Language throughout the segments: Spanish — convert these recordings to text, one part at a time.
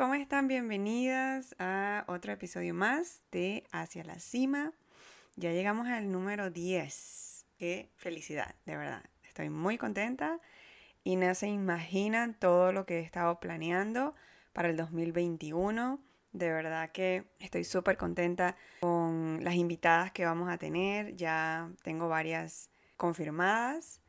¿cómo están? Bienvenidas a otro episodio más de Hacia la Cima. Ya llegamos al número 10. Qué felicidad, de verdad. Estoy muy contenta y no se imaginan todo lo que he estado planeando para el 2021. De verdad que estoy súper contenta con las invitadas que vamos a tener. Ya tengo varias confirmadas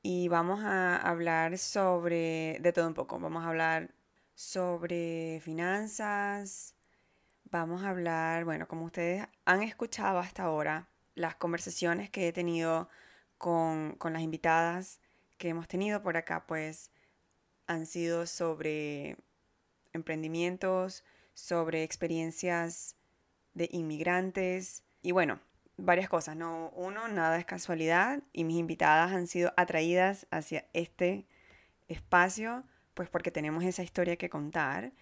y vamos a hablar sobre de todo un poco. Vamos a hablar sobre finanzas, vamos a hablar, bueno, como ustedes han escuchado hasta ahora, las conversaciones que he tenido con, con las invitadas que hemos tenido por acá, pues han sido sobre emprendimientos, sobre experiencias de inmigrantes y bueno, varias cosas, no uno, nada es casualidad y mis invitadas han sido atraídas hacia este espacio pues porque tenemos esa historia que contar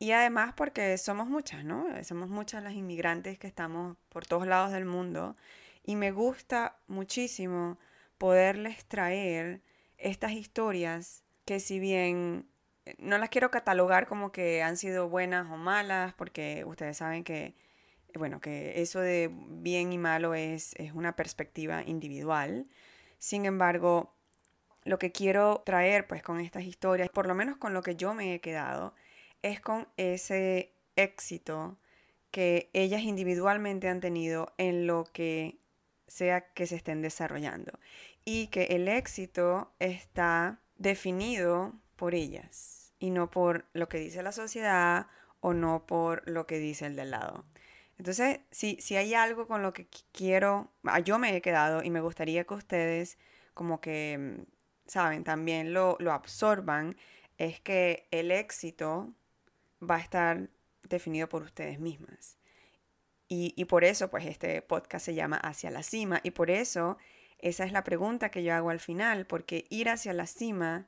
y además porque somos muchas, ¿no? Somos muchas las inmigrantes que estamos por todos lados del mundo y me gusta muchísimo poderles traer estas historias que si bien eh, no las quiero catalogar como que han sido buenas o malas, porque ustedes saben que bueno, que eso de bien y malo es, es una perspectiva individual. Sin embargo, lo que quiero traer pues con estas historias, por lo menos con lo que yo me he quedado, es con ese éxito que ellas individualmente han tenido en lo que sea que se estén desarrollando. Y que el éxito está definido por ellas y no por lo que dice la sociedad o no por lo que dice el del lado. Entonces, si, si hay algo con lo que quiero, ah, yo me he quedado y me gustaría que ustedes como que, mm, saben, también lo, lo absorban, es que el éxito va a estar definido por ustedes mismas. Y, y, por eso, pues, este podcast se llama Hacia la Cima. Y por eso, esa es la pregunta que yo hago al final, porque ir hacia la cima,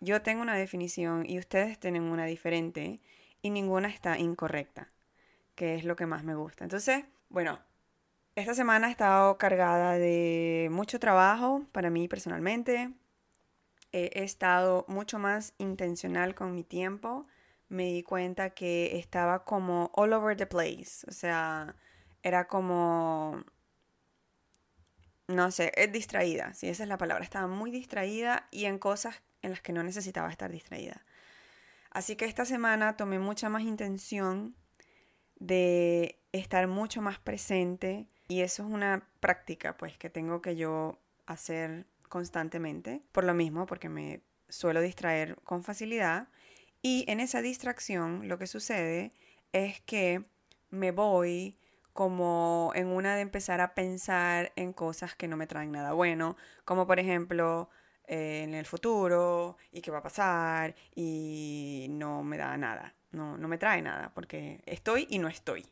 yo tengo una definición y ustedes tienen una diferente y ninguna está incorrecta que es lo que más me gusta. Entonces, bueno, esta semana ha estado cargada de mucho trabajo para mí personalmente. He estado mucho más intencional con mi tiempo. Me di cuenta que estaba como all over the place. O sea, era como... No sé, es distraída, si esa es la palabra. Estaba muy distraída y en cosas en las que no necesitaba estar distraída. Así que esta semana tomé mucha más intención de estar mucho más presente y eso es una práctica pues que tengo que yo hacer constantemente por lo mismo porque me suelo distraer con facilidad y en esa distracción lo que sucede es que me voy como en una de empezar a pensar en cosas que no me traen nada bueno, como por ejemplo eh, en el futuro y qué va a pasar y no me da nada no, no me trae nada, porque estoy y no estoy.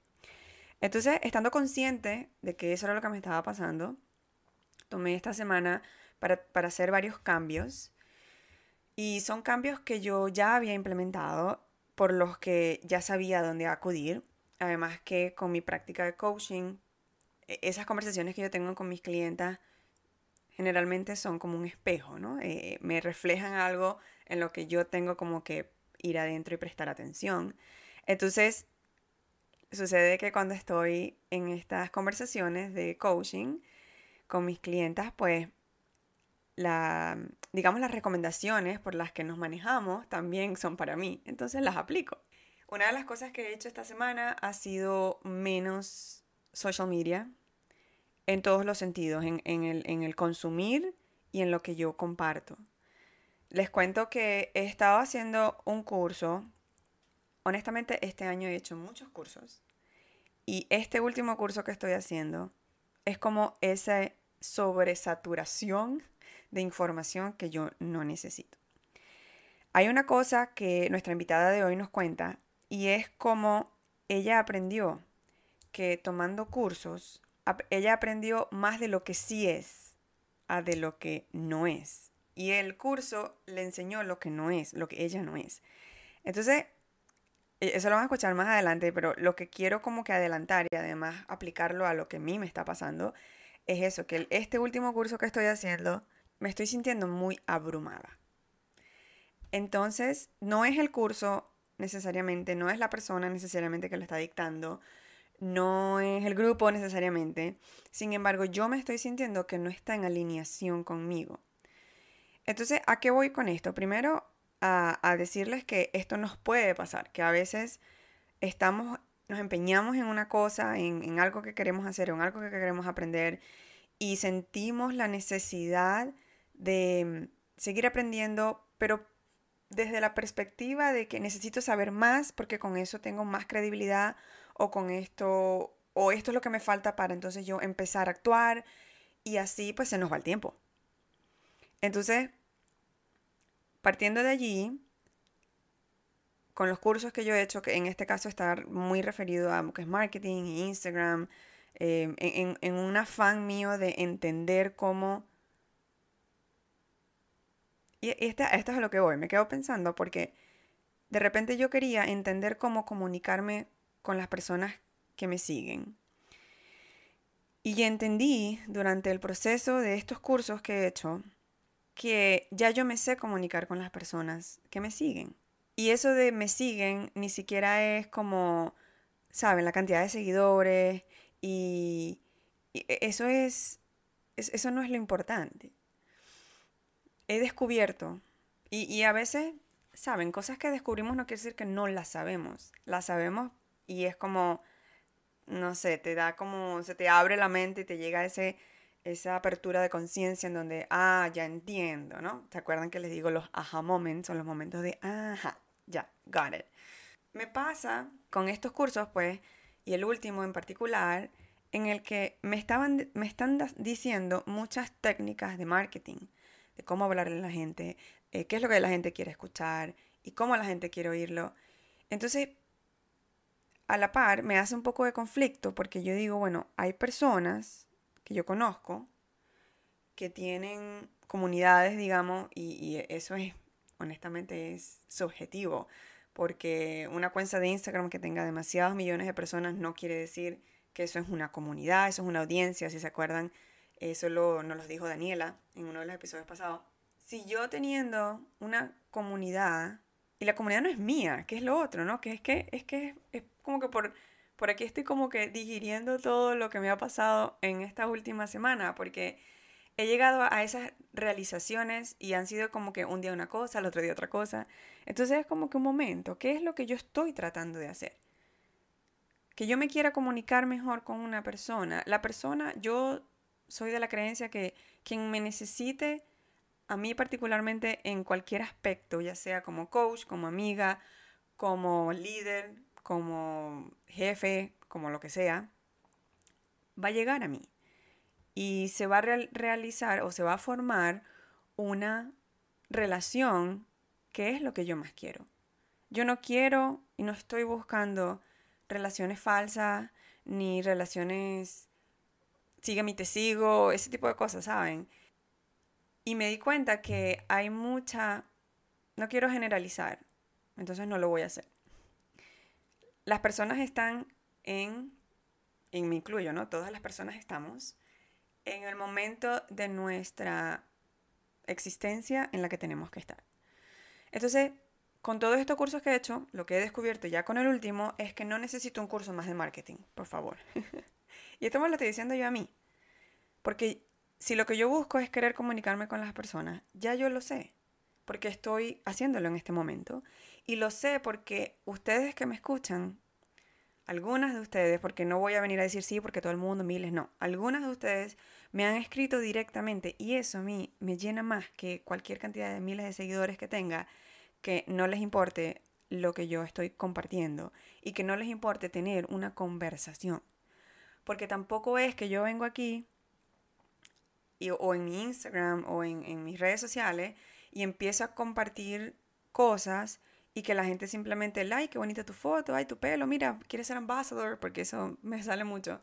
Entonces, estando consciente de que eso era lo que me estaba pasando, tomé esta semana para, para hacer varios cambios. Y son cambios que yo ya había implementado, por los que ya sabía dónde acudir. Además que con mi práctica de coaching, e, esas conversaciones que yo tengo con mis clientas generalmente son como un espejo, ¿no? Eh, me reflejan algo en lo que yo tengo como que ir adentro y prestar atención. Entonces, sucede que cuando estoy en estas conversaciones de coaching con mis clientas, pues la, digamos las recomendaciones por las que nos manejamos también son para mí, entonces las aplico. Una de las cosas que he hecho esta semana ha sido menos social media en todos los sentidos, en, el, en el consumir y en lo que yo comparto. Les cuento que he estado haciendo un curso. Honestamente, este año he hecho muchos cursos. Y este último curso que estoy haciendo es como esa sobresaturación de información que yo no necesito. Hay una cosa que nuestra invitada de hoy nos cuenta y es como ella aprendió que tomando cursos, ella aprendió más de lo que sí es a de lo que no es. Y el curso le enseñó lo que no es, lo que ella no es. Entonces, eso lo van a escuchar más adelante, pero lo que quiero como que adelantar y además aplicarlo a lo que a mí me está pasando es eso, que este último curso que estoy haciendo me estoy sintiendo muy abrumada. Entonces, no es el curso necesariamente, no es la persona necesariamente que lo está dictando, no es el grupo necesariamente. Sin embargo, yo me estoy sintiendo que no está en alineación conmigo. Entonces, ¿a qué voy con esto? Primero, a, decirles que esto nos puede pasar, que a veces estamos, nos empeñamos en una cosa, en, algo que queremos hacer, en algo que queremos aprender, y sentimos la necesidad de mm, seguir aprendiendo, pero desde la perspectiva de que necesito saber más porque con eso tengo más credibilidad o con esto o esto es lo que me falta para entonces yo empezar a actuar y así pues se nos va el tiempo. Entonces, partiendo de allí, con los cursos que yo he hecho, que en este caso está muy referido a que es marketing, Instagram, en, en un afán mío de entender cómo... Y esto es a lo que voy, me quedo pensando porque de repente yo quería entender cómo comunicarme con las personas que me siguen. Y entendí durante el proceso de estos cursos que he hecho que ya yo me sé comunicar con las personas que me siguen. Y eso de me siguen ni siquiera es como, ¿saben? La cantidad de seguidores y, e, eso es, eso no es lo importante. He descubierto y, y a veces, ¿saben? Cosas que descubrimos no quiere decir que no las sabemos. Las sabemos y es como, no sé, te da como, se te abre la mente y te llega ese, esa apertura de conciencia en donde, ah, ya entiendo, ¿no? ¿Se acuerdan que les digo los aha moments? Son los momentos de, ajá, ya, got it. Me pasa con estos cursos, pues, y el último en particular, en el que me, estaban, me están diciendo muchas técnicas de marketing, de cómo hablarle a la gente, eh, qué es lo que la gente quiere escuchar y cómo la gente quiere oírlo. Entonces, a la par me hace un poco de conflicto porque yo digo, bueno, hay personas que yo conozco que tienen comunidades, digamos, y, eso es, honestamente, es subjetivo, porque una cuenta de Instagram que tenga demasiados millones de personas no quiere decir que eso es una comunidad, eso es una audiencia, si se acuerdan, eso lo, nos lo dijo Daniela en uno de los episodios pasados. Si yo teniendo una comunidad, y la comunidad no es mía, que es lo otro, ¿no? Que es que es, que es como que por, por aquí estoy como que digiriendo todo lo que me ha pasado en esta última semana, porque he llegado a esas realizaciones y han sido como que un día una cosa, el otro día otra cosa. Entonces es como que un momento, ¿qué es lo que yo estoy tratando de hacer? Que yo me quiera comunicar mejor con una persona. La persona, yo soy de la creencia que quien me necesite, a mí particularmente en cualquier aspecto, ya sea como coach, como amiga, como líder, como jefe, como lo que sea, va a llegar a mí. Y se va a realizar o se va a formar una relación que es lo que yo más quiero. Yo no quiero y no estoy buscando relaciones falsas ni relaciones sígueme te sigo, ese tipo de cosas, ¿saben? Y me di cuenta que hay mucha, no quiero generalizar, entonces no lo voy a hacer las personas están en, y me incluyo, ¿no? Todas las personas estamos en el momento de nuestra existencia en la que tenemos que estar. Entonces, con todos estos cursos que he hecho, lo que he descubierto ya con el último es que no necesito un curso más de marketing, por favor. y esto me lo estoy diciendo yo a mí. Porque si lo que yo busco es querer comunicarme con las personas, ya yo lo sé, porque estoy haciéndolo en este momento. Y lo sé porque ustedes que me escuchan, algunas de ustedes, porque no voy a venir a decir sí porque todo el mundo, miles, no, algunas de ustedes me han escrito directamente y eso a mí me llena más que cualquier cantidad de miles de seguidores que tenga, que no les importe lo que yo estoy compartiendo y que no les importe tener una conversación. Porque tampoco es que yo vengo aquí o en mi Instagram o en mis redes sociales y empiezo a compartir cosas y que la gente simplemente, like, qué bonita tu foto, ay, tu pelo, mira, quieres ser ambassador, porque eso me sale mucho.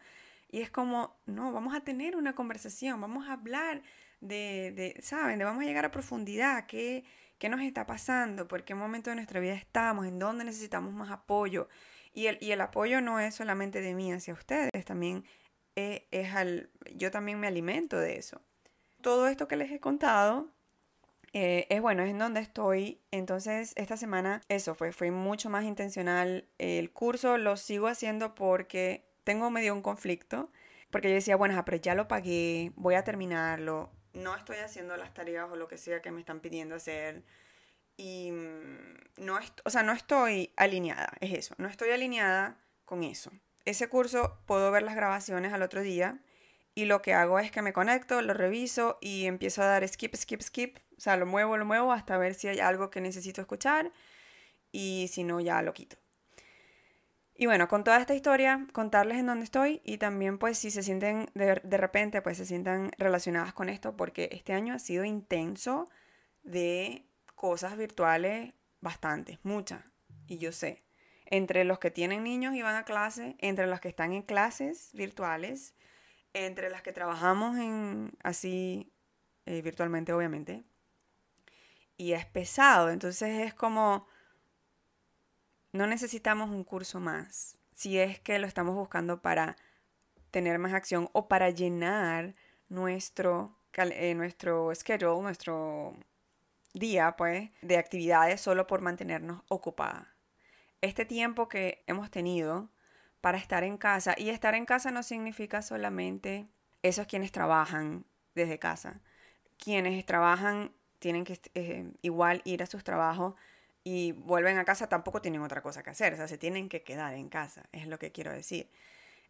Y es como, no, vamos a tener una conversación, vamos a hablar de, de ¿saben? De vamos a llegar a profundidad, ¿qué, qué nos está pasando, por qué momento de nuestra vida estamos, en dónde necesitamos más apoyo. Y el, y el apoyo no es solamente de mí hacia ustedes, también es, es al, yo también me alimento de eso. Todo esto que les he contado eh, es bueno, es en donde estoy. Entonces, esta semana, eso fue, fue mucho más intencional. El curso lo sigo haciendo porque tengo medio un conflicto. Porque yo decía, bueno, pero ya lo pagué, voy a terminarlo. No estoy haciendo las tareas o lo que sea que me están pidiendo hacer. Y mm, no, o sea, no estoy alineada, es eso. No estoy alineada con eso. Ese curso puedo ver las grabaciones al otro día y lo que hago es que me conecto, lo reviso y empiezo a dar skip, skip, skip. O sea, lo muevo, lo muevo hasta ver si hay algo que necesito escuchar y si no, ya lo quito. Y bueno, con toda esta historia, contarles en dónde estoy y también pues si se sienten de, de repente, pues se sientan relacionadas con esto porque este año ha sido intenso de cosas virtuales bastantes, muchas. Y yo sé, entre los que tienen niños y van a clase, entre los que están en clases virtuales, entre las que trabajamos en así eh, virtualmente, obviamente. Y es pesado, entonces es como, no necesitamos un curso más, si es que lo estamos buscando para tener más acción o para llenar nuestro, eh, nuestro schedule, nuestro día, pues, de actividades solo por mantenernos ocupadas. Este tiempo que hemos tenido para estar en casa. Y estar en casa no significa solamente esos quienes trabajan desde casa. Quienes trabajan tienen que eh, igual ir a sus trabajos y vuelven a casa tampoco tienen otra cosa que hacer. O sea, se tienen que quedar en casa, es lo que quiero decir.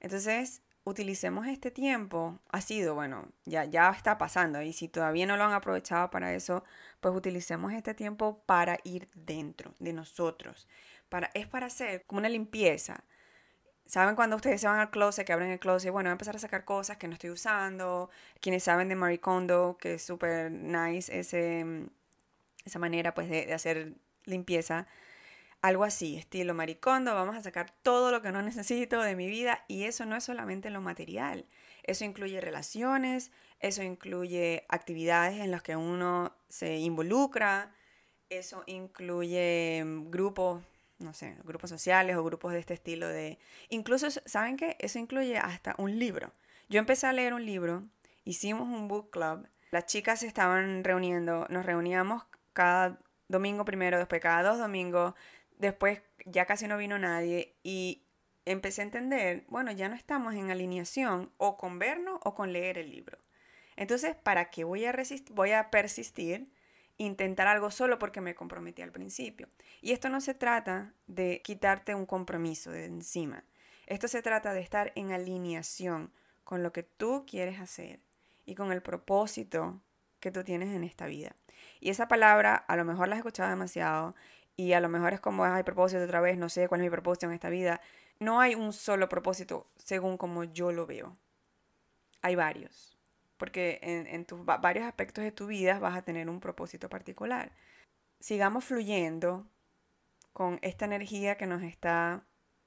Entonces, utilicemos este tiempo. Ha sido, bueno, ya, ya está pasando. Y si todavía no lo han aprovechado para eso, pues utilicemos este tiempo para ir dentro de nosotros. Para, es para hacer como una limpieza ¿Saben cuando ustedes se van al closet, que abren el closet? Bueno, voy a empezar a sacar cosas que no estoy usando. Quienes saben de Marie Kondo, que es súper nice ese, esa manera pues de, de, hacer limpieza. Algo así, estilo Marie Kondo, vamos a sacar todo lo que no necesito de mi vida y eso no es solamente lo material. Eso incluye relaciones, eso incluye actividades en las que uno se involucra, eso incluye mm, grupos no sé, grupos sociales o grupos de este estilo de... Incluso, ¿saben qué? Eso incluye hasta un libro. Yo empecé a leer un libro, hicimos un book club, las chicas se estaban reuniendo, nos reuníamos cada domingo primero, después cada dos domingos, después ya casi no vino nadie y empecé a entender, bueno, ya no estamos en alineación o con vernos o con leer el libro. Entonces, ¿para qué voy a, voy a persistir? Intentar algo solo porque me comprometí al principio. Y esto no se trata de quitarte un compromiso de encima. Esto se trata de estar en alineación con lo que tú quieres hacer y con el propósito que tú tienes en esta vida. Y esa palabra a lo mejor la has escuchado demasiado y a lo mejor es como, hay propósito otra vez, no sé cuál es mi propósito en esta vida. No hay un solo propósito según como yo lo veo. Hay varios porque en, tus varios aspectos de tu vida vas a tener un propósito particular. Sigamos fluyendo con esta energía que nos está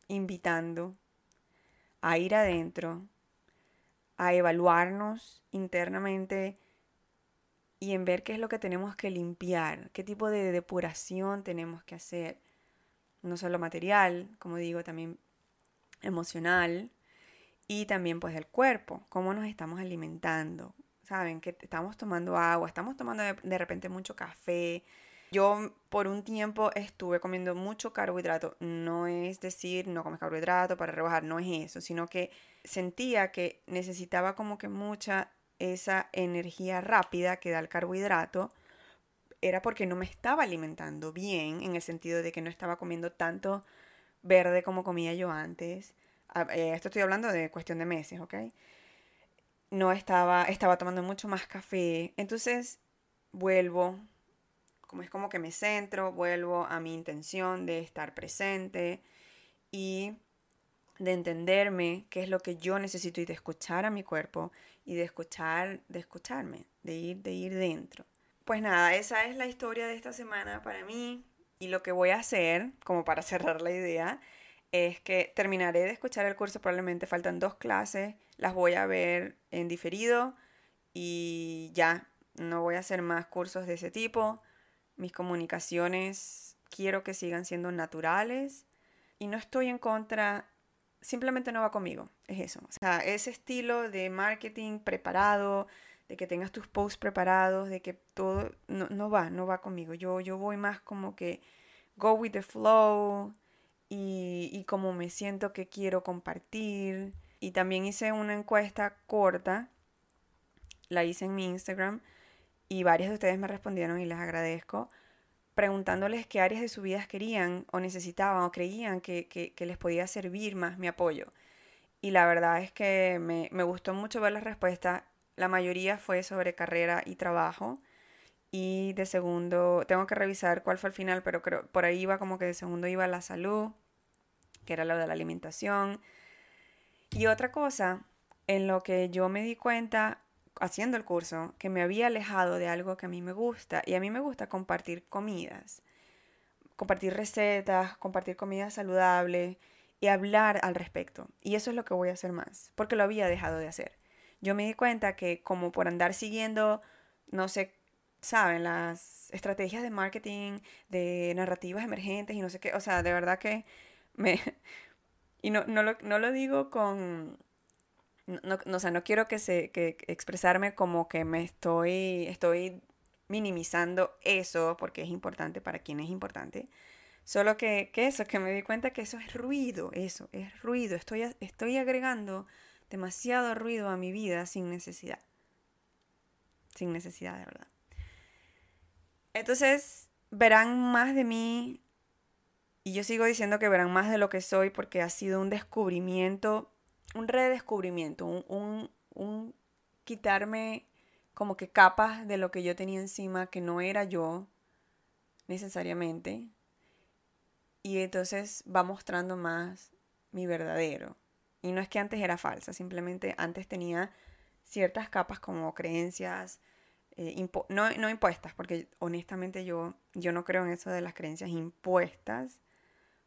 invitando a ir adentro, a evaluarnos internamente y en ver qué es lo que tenemos que limpiar, qué tipo de depuración tenemos que hacer, no solo material, como digo, también emocional, y también pues el cuerpo, cómo nos estamos alimentando, ¿saben? Que estamos tomando agua, estamos tomando de, repente mucho café. Yo por un tiempo estuve comiendo mucho carbohidrato, no es decir, no comes carbohidrato para rebajar, no es eso, sino que sentía que necesitaba como que mucha esa energía rápida que da el carbohidrato era porque no me estaba alimentando bien, en el sentido de que no estaba comiendo tanto verde como comía yo antes. Eh, esto estoy hablando de cuestión de meses, ¿ok? No estaba, estaba tomando mucho más café. Entonces vuelvo, como es como que me centro, vuelvo a mi intención de estar presente y de entenderme qué es lo que yo necesito y de escuchar a mi cuerpo y de escuchar, de escucharme, de ir, de ir dentro. Pues nada, esa es la historia de esta semana para mí y lo que voy a hacer, como para cerrar la idea, es que terminaré de escuchar el curso, probablemente faltan dos clases, las voy a ver en diferido y ya, no voy a hacer más cursos de ese tipo. Mis comunicaciones quiero que sigan siendo naturales y no estoy en contra, simplemente no va conmigo, es eso. O sea, ese estilo de marketing preparado, de que tengas tus posts preparados, de que todo no, no va, no va conmigo. Yo, yo voy más como que go with the flow y, y como me siento que quiero compartir. Y también hice una encuesta corta, la hice en mi Instagram y varios de ustedes me respondieron y les agradezco, preguntándoles qué áreas de su vida querían o necesitaban o creían que, que, les podía servir más mi apoyo. Y la verdad es que me, me gustó mucho ver las respuestas. La mayoría fue sobre carrera y trabajo. Y de segundo, tengo que revisar cuál fue el final, pero creo, por ahí iba como que de segundo iba la salud, que era lo de la alimentación. Y otra cosa en lo que yo me di cuenta haciendo el curso que me había alejado de algo que a mí me gusta. Y a mí me gusta compartir comidas, compartir recetas, compartir comida saludable y hablar al respecto. Y eso es lo que voy a hacer más, porque lo había dejado de hacer. Yo me di cuenta que como por andar siguiendo, no sé, saben, las estrategias de marketing, de narrativas emergentes y no sé qué, o sea, de verdad que me... Y no, no, lo, no lo digo con, no, no, o sea, no quiero que se que expresarme como que me estoy estoy minimizando eso porque es importante para quien es importante. Solo que, que eso, que me di cuenta que eso es ruido, eso es ruido. Estoy, estoy agregando demasiado ruido a mi vida sin necesidad. Sin necesidad, de verdad. Entonces, verán más de mí. Y yo sigo diciendo que verán más de lo que soy porque ha sido un descubrimiento un redescubrimiento, un, un, quitarme como que capas de lo que yo tenía encima que no era yo necesariamente. Y entonces va mostrando más mi verdadero. Y no es que antes era falsa, simplemente antes tenía ciertas capas como creencias, eh, no, no, impuestas, porque honestamente yo, yo no creo en eso de las creencias impuestas,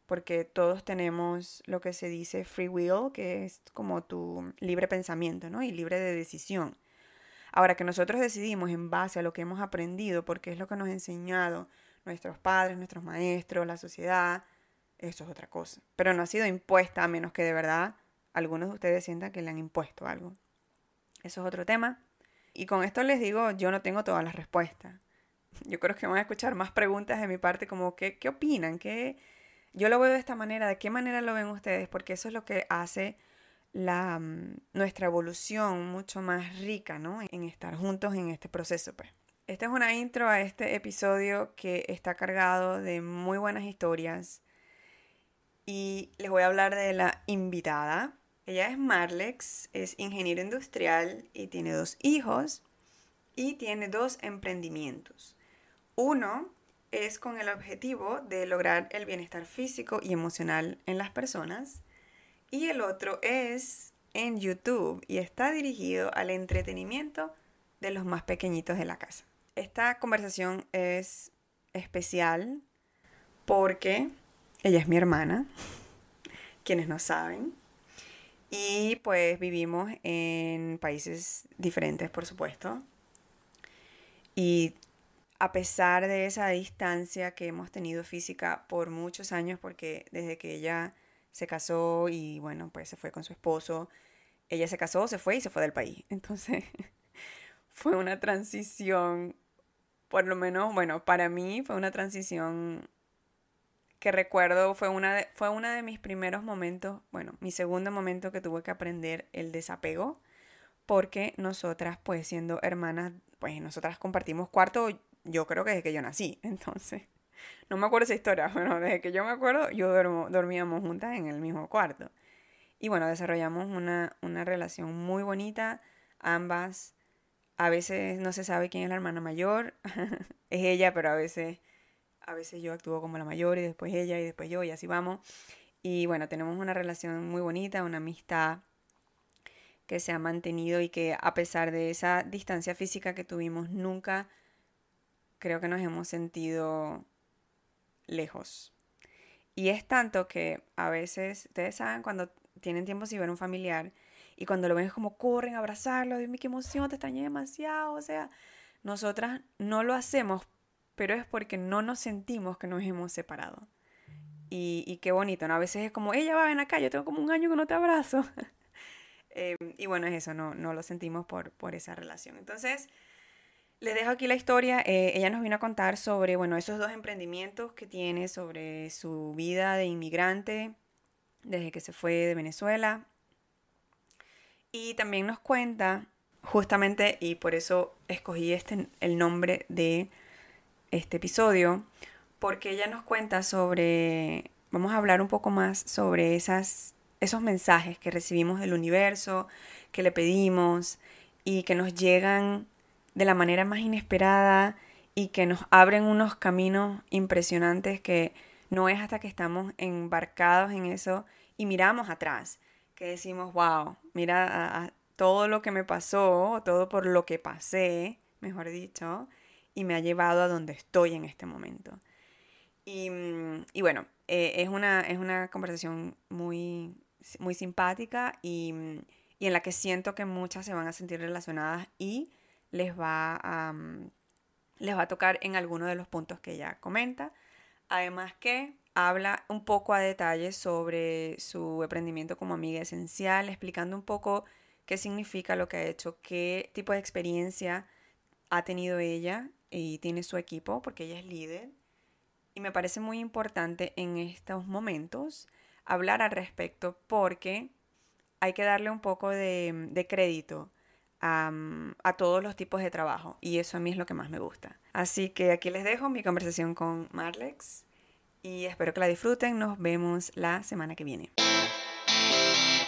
porque todos tenemos lo que se dice free will, que es como tu libre pensamiento, ¿no? Y libre de decisión. Ahora que nosotros decidimos en base a lo que hemos aprendido, porque es lo que nos han enseñado nuestros padres, nuestros maestros, la sociedad, eso es otra cosa. Pero no ha sido impuesta a menos que de verdad algunos de ustedes sientan que le han impuesto algo. Eso es otro tema. Y con esto les digo, yo no tengo todas las respuestas. Yo creo que van a escuchar más preguntas de mi parte como, ¿qué, qué opinan? ¿Qué, yo lo veo de esta manera, ¿de qué manera lo ven ustedes? Porque eso es lo que hace la, mm, nuestra evolución mucho más rica, ¿no? En estar juntos en este proceso, pues. Esta es una intro a este episodio que está cargado de muy buenas historias y les voy a hablar de la invitada. Ella es Marlex, es ingeniero industrial y tiene dos hijos y tiene dos emprendimientos. Uno es con el objetivo de lograr el bienestar físico y emocional en las personas. Y el otro es en YouTube y está dirigido al entretenimiento de los más pequeñitos de la casa. Esta conversación es especial porque ella es mi hermana, quienes no saben, y pues vivimos en países diferentes, por supuesto. Y a pesar de esa distancia que hemos tenido física por muchos años, porque desde que ella se casó y bueno, pues se fue con su esposo, ella se casó, se fue y se fue del país. Entonces fue una transición, por lo menos, bueno, para mí fue una transición que recuerdo, fue una fue uno de mis primeros momentos, bueno, mi segundo momento que tuve que aprender el desapego, porque nosotras, pues siendo hermanas, pues nosotras compartimos cuarto yo creo que desde que yo nací. Entonces, no me acuerdo esa historia. Bueno, desde que yo me acuerdo, yo dormíamos juntas en el mismo cuarto. Y bueno, desarrollamos una, una relación muy bonita. Ambas, a veces no se sabe quién es la hermana mayor. es ella, pero a veces, a veces yo actúo como la mayor y después ella y después yo y así vamos. Y bueno, tenemos una relación muy bonita, una amistad que se ha mantenido y que a pesar de esa distancia física que tuvimos, nunca creo que nos hemos sentido lejos. Y es tanto que a veces, ustedes saben, cuando tienen tiempo sin ver un familiar y cuando lo ven es como corren a abrazarlo, Dios mío, qué emoción, te extrañé demasiado. O sea, nosotras no lo hacemos, pero es porque no nos sentimos que nos hemos separado. Y, y qué bonito, ¿no? A veces es como, ella va, ven acá, yo tengo como un año que no te abrazo. Em, y bueno, es eso, no, no lo sentimos por, por esa relación. Entonces, les dejo aquí la historia. Eh, ella nos vino a contar sobre, bueno, esos dos emprendimientos que tiene, sobre su vida de inmigrante desde que se fue de Venezuela. Y también nos cuenta, justamente, y por eso escogí este, el nombre de este episodio, porque ella nos cuenta sobre, vamos a hablar un poco más sobre esas, esos mensajes que recibimos del universo, que le pedimos y que nos llegan de la manera más inesperada y que nos abren unos caminos impresionantes que no es hasta que estamos embarcados en eso y miramos atrás que decimos, wow, mira todo lo que me pasó, todo por lo que pasé, mejor dicho, y me ha llevado a donde estoy en este momento. Y, mm, bueno, eh, es, una, es una conversación muy, muy simpática y, mm, y, en la que siento que muchas se van a sentir relacionadas y les va a, mm, les va tocar en alguno de los puntos que ella comenta. Además que habla un poco a detalle sobre su emprendimiento como amiga esencial, explicando un poco qué significa lo que ha hecho, qué tipo de experiencia ha tenido ella y tiene su equipo, porque ella es líder. Y me parece muy importante en estos momentos hablar al respecto porque hay que darle un poco de, crédito a, todos los tipos de trabajo y eso a mí es lo que más me gusta. Así que aquí les dejo mi conversación con Marlex y espero que la disfruten. Nos vemos la semana que viene.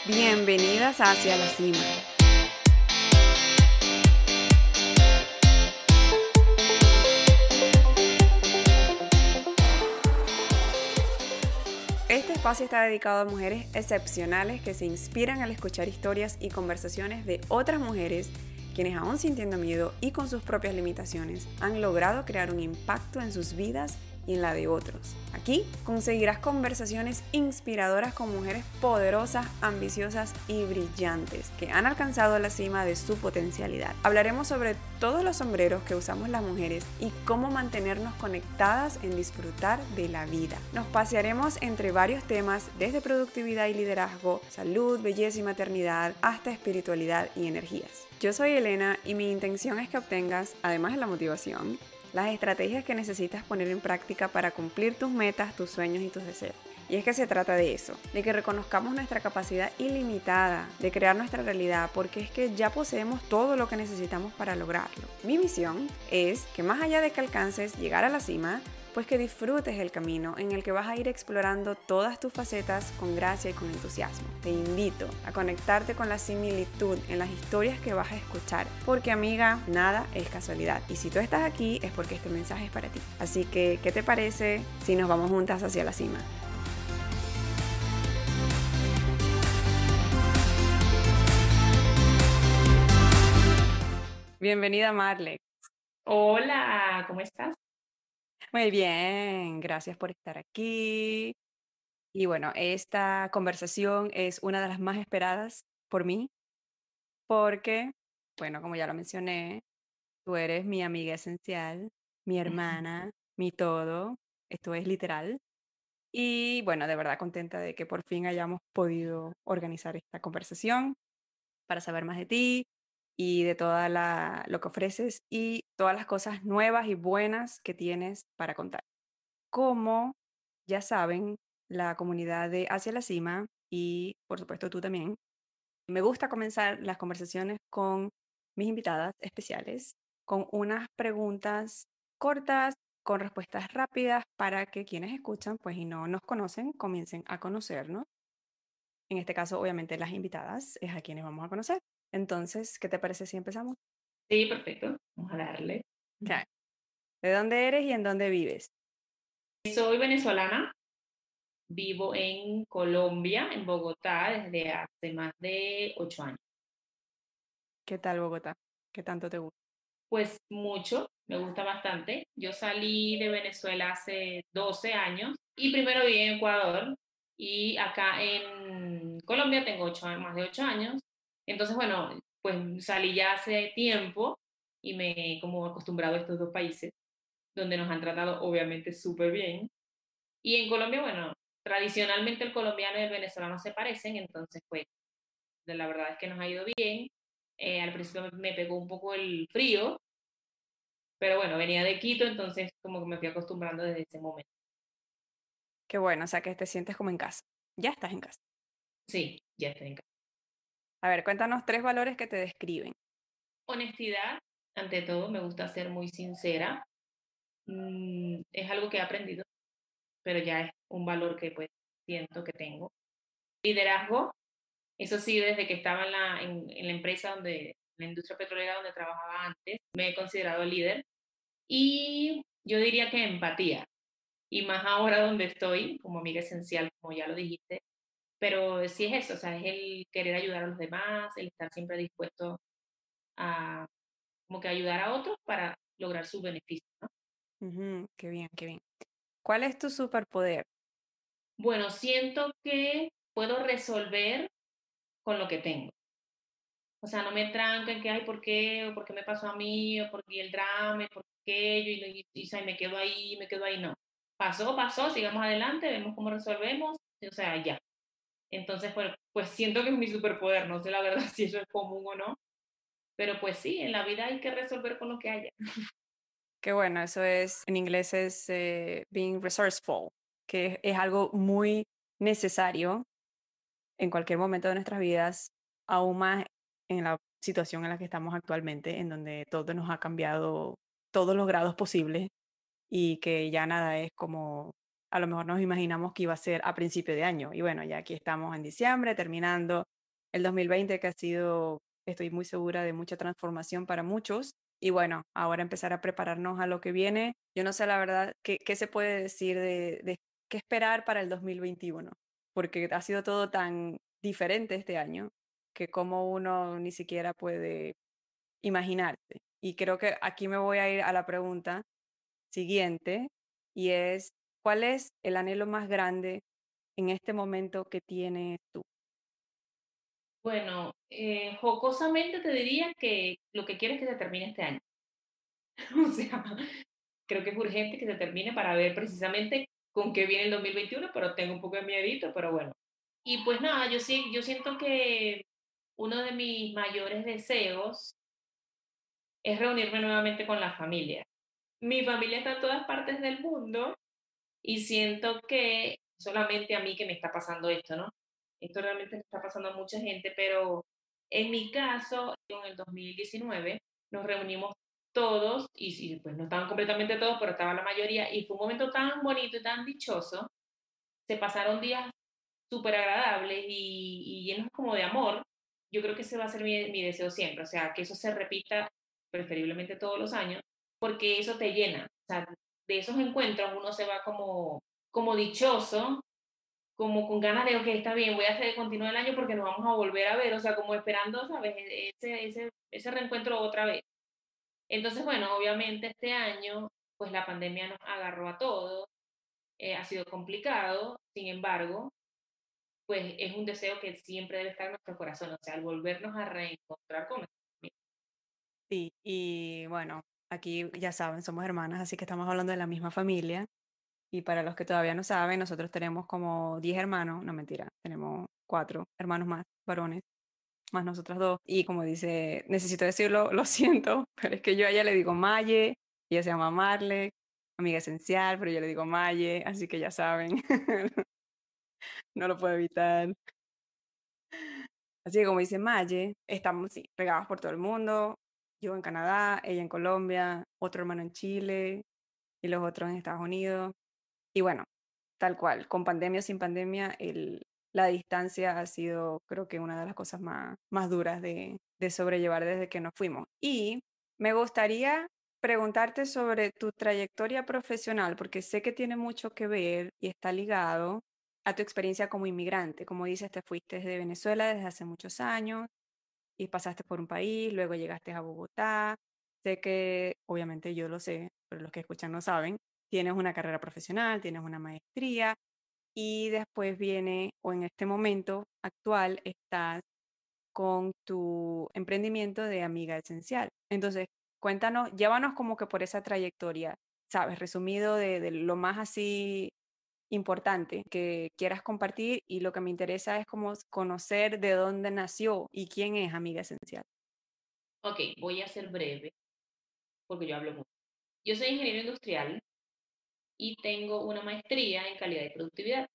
Bienvenidas hacia la cima. Espacio está dedicado a mujeres excepcionales que se inspiran al escuchar historias y conversaciones de otras mujeres quienes aún sintiendo miedo y con sus propias limitaciones han logrado crear un impacto en sus vidas y en la de otros. Aquí conseguirás conversaciones inspiradoras con mujeres poderosas, ambiciosas y brillantes que han alcanzado la cima de su potencialidad. Hablaremos sobre todos los sombreros que usamos las mujeres y cómo mantenernos conectadas en disfrutar de la vida. Nos pasearemos entre varios temas desde productividad y liderazgo, salud, belleza y maternidad, hasta espiritualidad y energías. Yo soy Elena y mi intención es que obtengas, además de la motivación, las estrategias que necesitas poner en práctica para cumplir tus metas, tus sueños y tus deseos. Y es que se trata de eso, de que reconozcamos nuestra capacidad ilimitada de crear nuestra realidad, porque es que ya poseemos todo lo que necesitamos para lograrlo. Mi misión es que más allá de que alcances llegar a la cima, pues que disfrutes el camino en el que vas a ir explorando todas tus facetas con gracia y con entusiasmo. Te invito a conectarte con la similitud en las historias que vas a escuchar, porque amiga, nada es casualidad. Y si tú estás aquí es porque este mensaje es para ti. Así que, ¿qué te parece si nos vamos juntas hacia la cima? Bienvenida Marle. Hola, ¿cómo estás? Muy bien, gracias por estar aquí. Y bueno, esta conversación es una de las más esperadas por mí, porque, bueno, como ya lo mencioné, tú eres mi amiga esencial, mi hermana, mi todo, esto es literal. Y bueno, de verdad contenta de que por fin hayamos podido organizar esta conversación para saber más de ti, y de todo lo que ofreces y todas las cosas nuevas y buenas que tienes para contar. Como ya saben, la comunidad de Hacia la Cima y por supuesto tú también, me gusta comenzar las conversaciones con mis invitadas especiales con unas preguntas cortas, con respuestas rápidas para que quienes escuchan pues y no nos conocen comiencen a conocernos. En este caso, obviamente, las invitadas es a quienes vamos a conocer. Entonces, ¿qué te parece si empezamos? Sí, perfecto. Vamos a darle. ¿De dónde eres y en dónde vives? Soy venezolana. Vivo en Colombia, en Bogotá, desde hace más de ocho años. ¿Qué tal Bogotá? ¿Qué tanto te gusta? Pues mucho, me gusta bastante. Yo salí de Venezuela hace 12 años y primero viví en Ecuador y acá en Colombia tengo ocho, más de ocho años entonces, bueno, pues salí ya hace tiempo y me he como acostumbrado a estos dos países, donde nos han tratado obviamente súper bien. Y en Colombia, bueno, tradicionalmente el colombiano y el venezolano se parecen, entonces pues la verdad es que nos ha ido bien. Eh, al principio me pegó un poco el frío, pero bueno, venía de Quito, entonces como que me fui acostumbrando desde ese momento. Qué bueno, o sea que te sientes como en casa. Ya estás en casa. Sí, ya estoy en casa. A ver, cuéntanos tres valores que te describen. Honestidad, ante todo, me gusta ser muy sincera. Mm, es algo que he aprendido, pero ya es un valor que pues siento que tengo. Liderazgo, eso sí, desde que estaba en la, en, la empresa donde, la industria petrolera donde trabajaba antes, me he considerado líder. Y yo diría que empatía. Y más ahora donde estoy, como amiga esencial, como ya lo dijiste. Pero sí es eso, o sea, es el querer ayudar a los demás, el estar siempre dispuesto a como que ayudar a otros para lograr sus beneficios. ¿no? qué bien, qué bien. ¿Cuál es tu superpoder? Bueno, siento que puedo resolver con lo que tengo. O sea, no me tranco en que, ay, ¿por qué? ¿O por qué me pasó a mí? ¿O por qué el drama? ¿Por qué yo? Y, y, me quedo ahí, me quedo ahí. No. Pasó, pasó, sigamos adelante, vemos cómo resolvemos. O sea, ya. Entonces, pues, pues siento que es mi superpoder. No sé la verdad si eso es común o no. Pero pues sí, en la vida hay que resolver con lo que haya. Qué bueno, eso es, en inglés es eh, being resourceful, que es algo muy necesario en cualquier momento de nuestras vidas, aún más en la situación en la que estamos actualmente, en donde todo nos ha cambiado todos los grados posibles y que ya nada es como a lo mejor nos imaginamos que iba a ser a principio de año. Y bueno, ya aquí estamos en diciembre, terminando el 2020, que ha sido estoy muy segura de mucha transformación para muchos. Y bueno, ahora empezar a prepararnos a lo que viene. Yo no sé la verdad qué, qué se puede decir de, qué esperar para el 2021, porque ha sido todo tan diferente este año que como uno ni siquiera puede imaginarse. Y creo que aquí me voy a ir a la pregunta siguiente y es, ¿cuál es el anhelo más grande en este momento que tienes tú? Bueno, eh, jocosamente te diría que lo que quiero es que se termine este año. o sea, creo que es urgente que se termine para ver precisamente con qué viene el 2021, pero tengo un poco de miedito, pero bueno. Y pues nada, yo sí, yo siento que uno de mis mayores deseos es reunirme nuevamente con la familia. Mi familia está en todas partes del mundo y siento que solamente a mí que me está pasando esto, ¿no? Esto realmente está pasando a mucha gente, pero en mi caso, en el 2019, nos reunimos todos, y pues no estaban completamente todos, pero estaba la mayoría, y fue un momento tan bonito y tan dichoso. Se pasaron días súper agradables y, y, llenos como de amor. Yo creo que ese va a ser mi, mi deseo siempre, o sea, que eso se repita preferiblemente todos los años, porque eso te llena. O sea, de esos encuentros uno se va como, como dichoso como con ganas de, ok, está bien, voy a hacer, continuar el año porque nos vamos a volver a ver, o sea, como esperando, ¿sabes? E-, ese, ese, ese reencuentro otra vez. Entonces, bueno, obviamente este año, pues la pandemia nos agarró a todos, eh, ha sido complicado, sin embargo, pues es un deseo que siempre debe estar en nuestro corazón, o sea, al volvernos a reencontrar con nuestra familia. Sí, y bueno, aquí ya saben, somos hermanas, así que estamos hablando de la misma familia. Y para los que todavía no saben, nosotros tenemos como 10 hermanos, no mentira, tenemos cuatro hermanos más, varones, más nosotras dos. Y como dice, necesito decirlo, lo siento, pero es que yo a ella le digo Maye, ella se llama Marle, amiga esencial, pero yo le digo Maye, así que ya saben, no lo puedo evitar. Así que como dice Maye, estamos sí, regados por todo el mundo, yo en Canadá, ella en Colombia, otro hermano en Chile y los otros en Estados Unidos. Y bueno, tal cual, con pandemia o sin pandemia, el, la distancia ha sido creo que una de las cosas más, más duras de, de sobrellevar desde que nos fuimos. Y me gustaría preguntarte sobre tu trayectoria profesional, porque sé que tiene mucho que ver y está ligado a tu experiencia como inmigrante. Como dices, te fuiste de Venezuela desde hace muchos años y pasaste por un país, luego llegaste a Bogotá. Sé que, obviamente yo lo sé, pero los que escuchan no saben, tienes una carrera profesional, tienes una maestría y después viene, o en este momento actual, estás con tu emprendimiento de amiga esencial. Entonces, cuéntanos, llévanos como que por esa trayectoria, ¿sabes? Resumido de, de lo más así importante que quieras compartir y lo que me interesa es como conocer de dónde nació y quién es Amiga Esencial. Ok, voy a ser breve porque yo hablo mucho. Yo soy ingeniero industrial y tengo una maestría en calidad y productividad.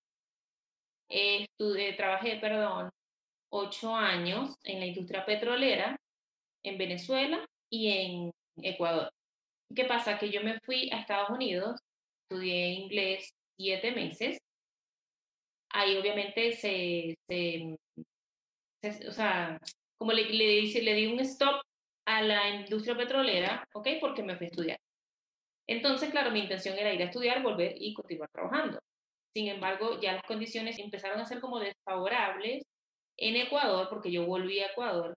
Estudié, trabajé, perdón, ocho años en la industria petrolera en Venezuela y en Ecuador. ¿Qué pasa? Que yo me fui a Estados Unidos, estudié inglés siete meses. Ahí obviamente se, o sea, como le, le, le di un stop a la industria petrolera, ¿ok? Porque me fui a estudiar. Entonces, claro, mi intención era ir a estudiar, volver y continuar trabajando. Sin embargo, ya las condiciones empezaron a ser como desfavorables en Ecuador, porque yo volví a Ecuador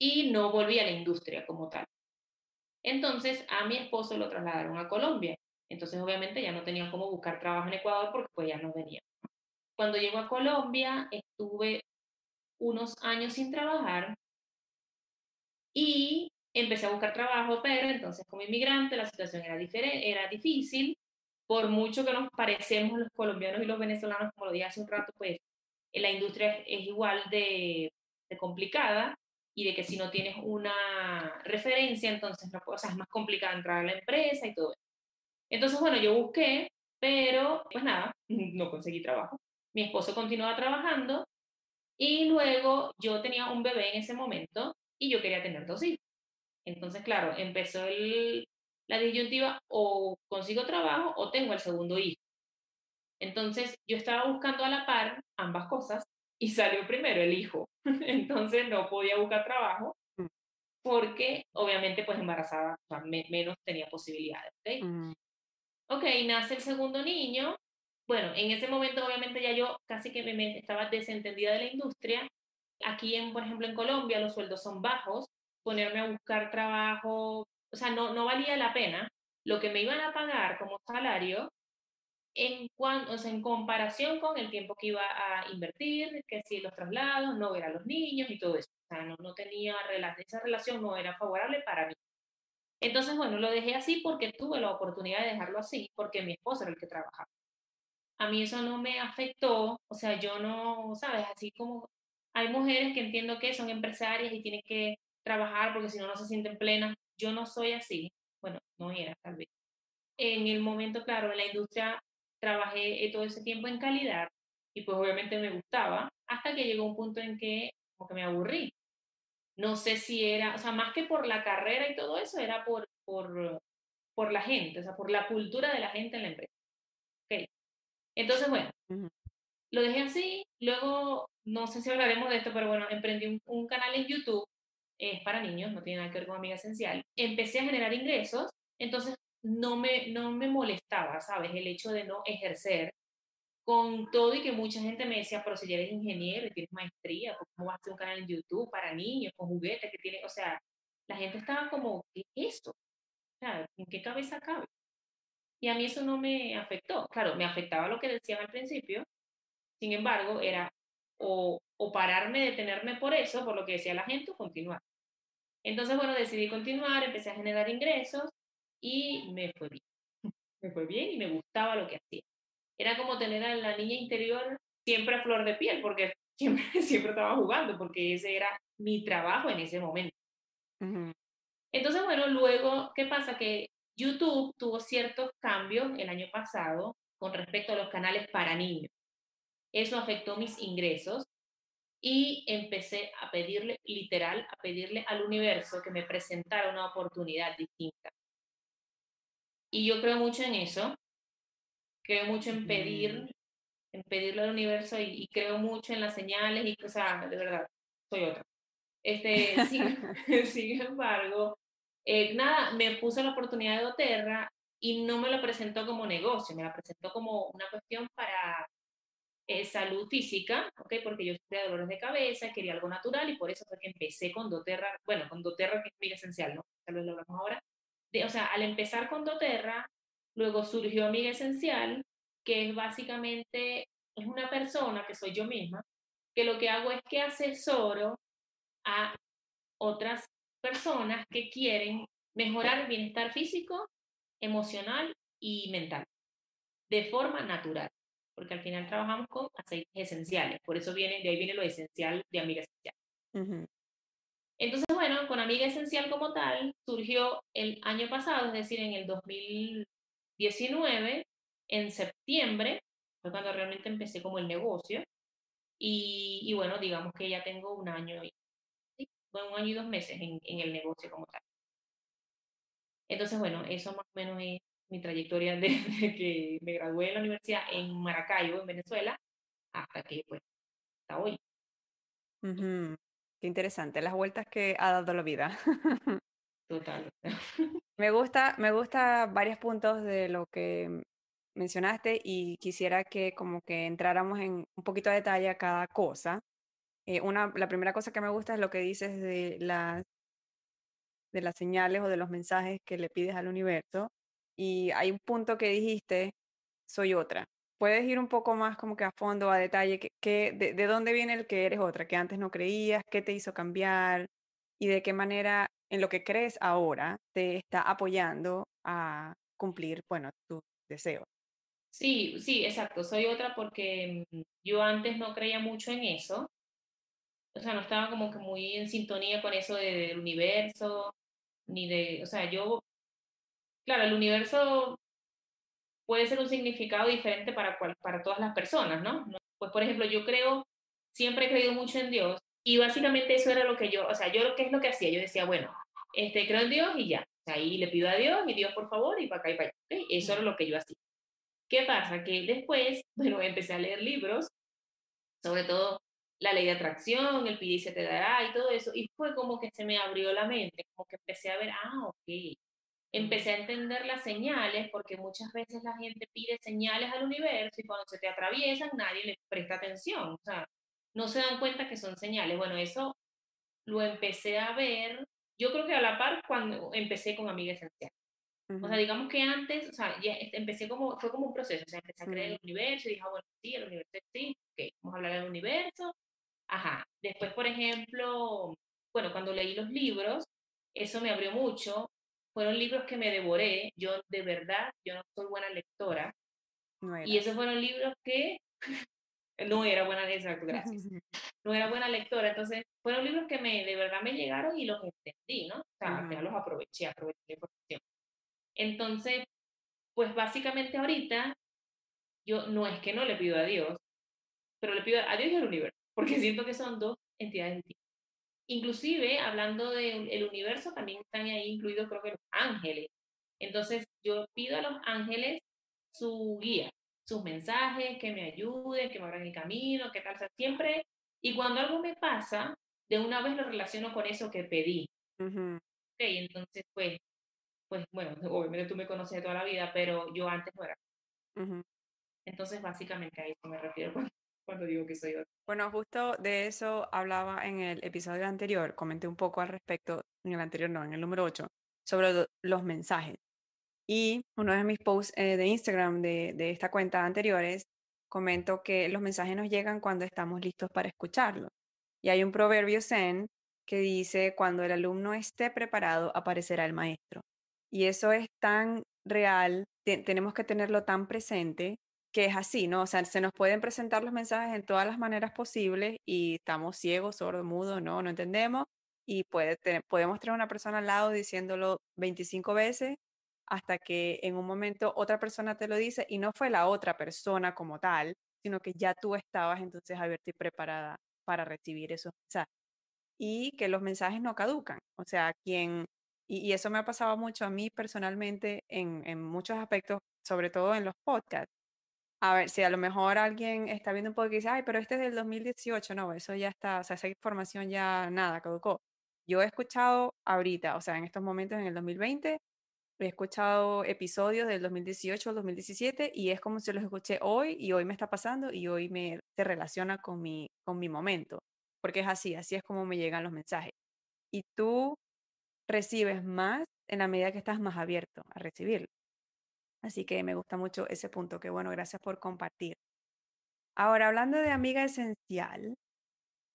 y no volví a la industria como tal. Entonces, a mi esposo lo trasladaron a Colombia. Entonces, obviamente, ya no tenía cómo buscar trabajo en Ecuador porque pues ya no venía. Cuando llegó a Colombia, estuve unos años sin trabajar y empecé a buscar trabajo, pero entonces como inmigrante la situación era, diferente, era difícil. Por mucho que nos parecemos los colombianos y los venezolanos, como lo dije hace un rato, pues la industria es, igual de, de, complicada y de que si no tienes una referencia, entonces no, o sea, es más complicado entrar a la empresa y todo eso. Entonces, bueno, yo busqué, pero pues nada, no conseguí trabajo. Mi esposo continuaba trabajando y luego yo tenía un bebé en ese momento y yo quería tener dos hijos. Entonces, claro, empezó el, la disyuntiva o consigo trabajo o tengo el segundo hijo. Entonces, yo estaba buscando a la par ambas cosas y salió primero el hijo. Entonces, no podía buscar trabajo mm. porque obviamente pues embarazada, o sea, menos tenía posibilidades. ¿okay? Mm. Ok, nace el segundo niño. Bueno, en ese momento obviamente ya yo casi que me estaba desentendida de la industria Aquí, en, por ejemplo, en Colombia los sueldos son bajos, ponerme a buscar trabajo, o sea, no, valía la pena lo que me iban a pagar como salario en, cuanto, o en comparación con el tiempo que iba a invertir, que si los traslados, no ver a los niños y todo eso. O sea, no tenía, esa relación no era favorable para mí. Entonces, bueno, lo dejé así porque tuve la oportunidad de dejarlo así, porque mi esposo era el que trabajaba. A mí eso no me afectó, o sea, yo no, ¿sabes? Así como hay mujeres que entiendo que son empresarias y tienen que trabajar porque si no, no se sienten plenas. Yo no soy así. Bueno, no era tal vez. En el momento, claro, en la industria trabajé todo ese tiempo en calidad y pues obviamente me gustaba hasta que llegó un punto en que como que me aburrí. No sé si era, o sea, más que por la carrera y todo eso, era por, por, por la gente, o sea, por la cultura de la gente en la empresa. Okay. Entonces, bueno, lo dejé así, luego no sé si hablaremos de esto, pero bueno, emprendí un, canal en YouTube, es para niños, no tiene nada que ver con Amiga Esencial. Empecé a generar ingresos, entonces no me, no me molestaba, ¿sabes? El hecho de no ejercer con todo y que mucha gente me decía, pero si eres ingeniero y tienes maestría, ¿cómo vas a hacer un canal en YouTube para niños con juguetes que tiene? O sea, la gente estaba como, ¿qué es esto? O sea, ¿en qué cabeza cabe? Y a mí eso no me afectó. Claro, me afectaba lo que decían al principio. Sin embargo, era o, o pararme, detenerme por eso, por lo que decía la gente, o continuar. Entonces, bueno, decidí continuar, empecé a generar ingresos y me fue bien. Me fue bien y me gustaba lo que hacía. Era como tener a la niña interior siempre a flor de piel, porque siempre, siempre estaba jugando, porque ese era mi trabajo en ese momento. Entonces, bueno, luego, ¿qué pasa? Que YouTube tuvo ciertos cambios el año pasado con respecto a los canales para niños. Eso afectó mis ingresos y empecé a pedirle, literal, a pedirle al universo que me presentara una oportunidad distinta. Y yo creo mucho en eso, creo mucho en pedir, en pedirle al universo y, creo mucho en las señales y, o sea, de verdad, soy otra. Este, sin, embargo, eh, nada, me puse la oportunidad de doTERRA y no me lo presentó como negocio, me la presentó como una cuestión para eh, salud física, ¿ok? Porque yo sufría dolores de cabeza, quería algo natural y por eso fue que empecé con doTERRA, bueno, con doTERRA que es Amiga Esencial, ¿no? Tal vez lo hablamos ahora. De, o sea, al empezar con doTERRA, luego surgió Amiga Esencial, que es básicamente, es una persona, que soy yo misma, que lo que hago es que asesoro a otras personas que quieren mejorar el bienestar físico, emocional y mental, de forma natural. porque al final trabajamos con aceites esenciales, por eso viene, de ahí viene lo esencial de Amiga Esencial. Entonces, bueno, con Amiga Esencial como tal, surgió el año pasado, es decir, en el 2019, en septiembre, fue cuando realmente empecé como el negocio, y, bueno, digamos que ya tengo un año, y, un año y dos meses en, en el negocio como tal. Entonces, bueno, eso más o menos es mi trayectoria desde que me gradué de la universidad en Maracaibo, en Venezuela, hasta que, pues, hasta hoy. Qué interesante, las vueltas que ha dado la vida. Me gusta, me gusta varios puntos de lo que mencionaste y quisiera que como que entráramos en un poquito de detalle a cada cosa. Eh, una, la primera cosa que me gusta es lo que dices de las, de las señales o de los mensajes que le pides al universo. Y hay un punto que dijiste, soy otra. ¿Puedes ir un poco más como que a fondo, a detalle, que, de, de, dónde viene el que eres otra, que antes no creías, qué te hizo cambiar y de qué manera en lo que crees ahora te está apoyando a cumplir, bueno, tus deseos? Sí, sí, exacto. Soy otra porque mm, yo antes no creía mucho en eso. O sea, no estaba como que muy en sintonía con eso del universo, ni de, o sea, yo, claro, el universo puede ser un significado diferente para, para todas las personas, ¿no? Pues, por ejemplo, yo creo, siempre he creído mucho en Dios y básicamente eso era lo que yo, o sea, yo, ¿qué es lo que hacía? Yo decía, bueno, este, creo en Dios y ya. Ahí le pido a Dios y Dios, por favor, y para acá y para allá. Eso era lo que yo hacía. ¿Qué pasa? Que después, bueno, empecé a leer libros, sobre todo la ley de atracción, el pide y se te dará y todo eso, y fue como que se me abrió la mente, como que empecé a ver, ah, ok, empecé a entender las señales, porque muchas veces la gente pide señales al universo y cuando se te atraviesan nadie le presta atención, o sea, no se dan cuenta que son señales. Bueno, eso lo empecé a ver, yo creo que a la par cuando empecé con Amiga Esencial. O sea, digamos que antes, o sea, ya empecé como, fue como un proceso, o sea, empecé a creer el universo y dije, ah, bueno, sí, el universo existe, ok, vamos a hablar del universo. Ajá. Después, por ejemplo, bueno, cuando leí los libros, eso me abrió mucho. Fueron libros que me devoré. Yo, de verdad, yo no soy buena lectora. y esos fueron libros que no era buena, exacto, gracias. No era buena lectora. Entonces, fueron libros que me, de verdad me llegaron y los entendí, ¿no? O sea, al final los aproveché, aproveché la información. Entonces, pues básicamente ahorita, yo no es que no le pido a Dios, pero le pido a Dios y al universo, porque siento que son dos entidades distintas. Inclusive, hablando del universo, también están ahí incluidos creo que los ángeles. Entonces, yo pido a los ángeles su guía, sus mensajes, que me ayuden, que me abran el camino, que tal, sea, siempre. Y cuando algo me pasa, de una vez lo relaciono con eso que pedí. Uh entonces, pues, pues bueno, obviamente tú me conoces de toda la vida, pero yo antes no era. Entonces, básicamente a eso me refiero cuando, digo que soy otra. Bueno, justo de eso hablaba en el episodio anterior, comenté un poco al respecto, en el anterior no, en el número 8, sobre los mensajes. Y uno de mis posts eh, de Instagram de, de esta cuenta anteriores, comento que los mensajes nos llegan cuando estamos listos para escucharlos. Y hay un proverbio zen que dice, cuando el alumno esté preparado, aparecerá el maestro. Y eso es tan real, tenemos que tenerlo tan presente que es así, ¿no? O sea, se nos pueden presentar los mensajes en todas las maneras posibles y estamos ciegos, sordos, mudos, no, no entendemos. Y puede podemos tener una persona al lado diciéndolo 25 veces hasta que en un momento otra persona te lo dice y no fue la otra persona como tal, sino que ya tú estabas entonces abierta y preparada para recibir esos mensajes. Y que los mensajes no caducan. O sea, quien y, eso me ha pasado mucho a mí personalmente en, en muchos aspectos, sobre todo en los podcasts. A ver, si a lo mejor alguien está viendo un podcast y dice, ay, pero este es del 2018, no, eso ya está, o sea, esa información ya nada, caducó. Yo he escuchado ahorita, o sea, en estos momentos, en el 2020, he escuchado episodios del 2018 al 2017 y es como si los escuché hoy y hoy me está pasando y hoy me se relaciona con mi, con mi momento, porque es así, así es como me llegan los mensajes. Y tú recibes más en la medida que estás más abierto a recibirlo. Así que me gusta mucho ese punto, que bueno, gracias por compartir. Ahora, hablando de amiga esencial,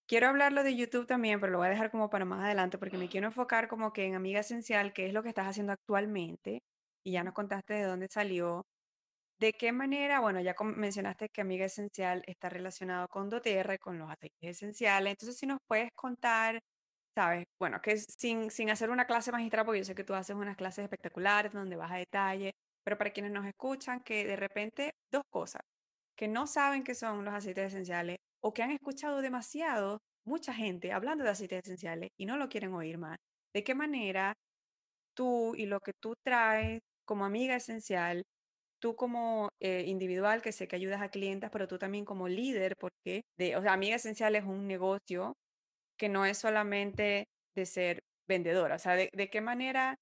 quiero hablarlo de YouTube también, pero lo voy a dejar como para más adelante porque me quiero enfocar como que en amiga esencial, que es lo que estás haciendo actualmente, y ya nos contaste de dónde salió, ¿De qué manera? Bueno, ya mencionaste que Amiga Esencial está relacionado con doTERRA con los aceites esenciales. Entonces, si nos puedes contar, sabes, bueno, que sin, sin hacer una clase magistral, porque yo sé que tú haces unas clases espectaculares donde vas a detalle, pero para quienes nos escuchan, que de repente dos cosas, que no saben qué son los aceites esenciales o que han escuchado demasiado, mucha gente hablando de aceites esenciales y no lo quieren oír más. ¿De qué manera tú y lo que tú traes como amiga esencial tú como eh, individual, que sé que ayudas a clientes, pero tú también como líder, porque, de, o sea, Amiga Esencial es un negocio que no es solamente de ser vendedora, o sea, de, qué manera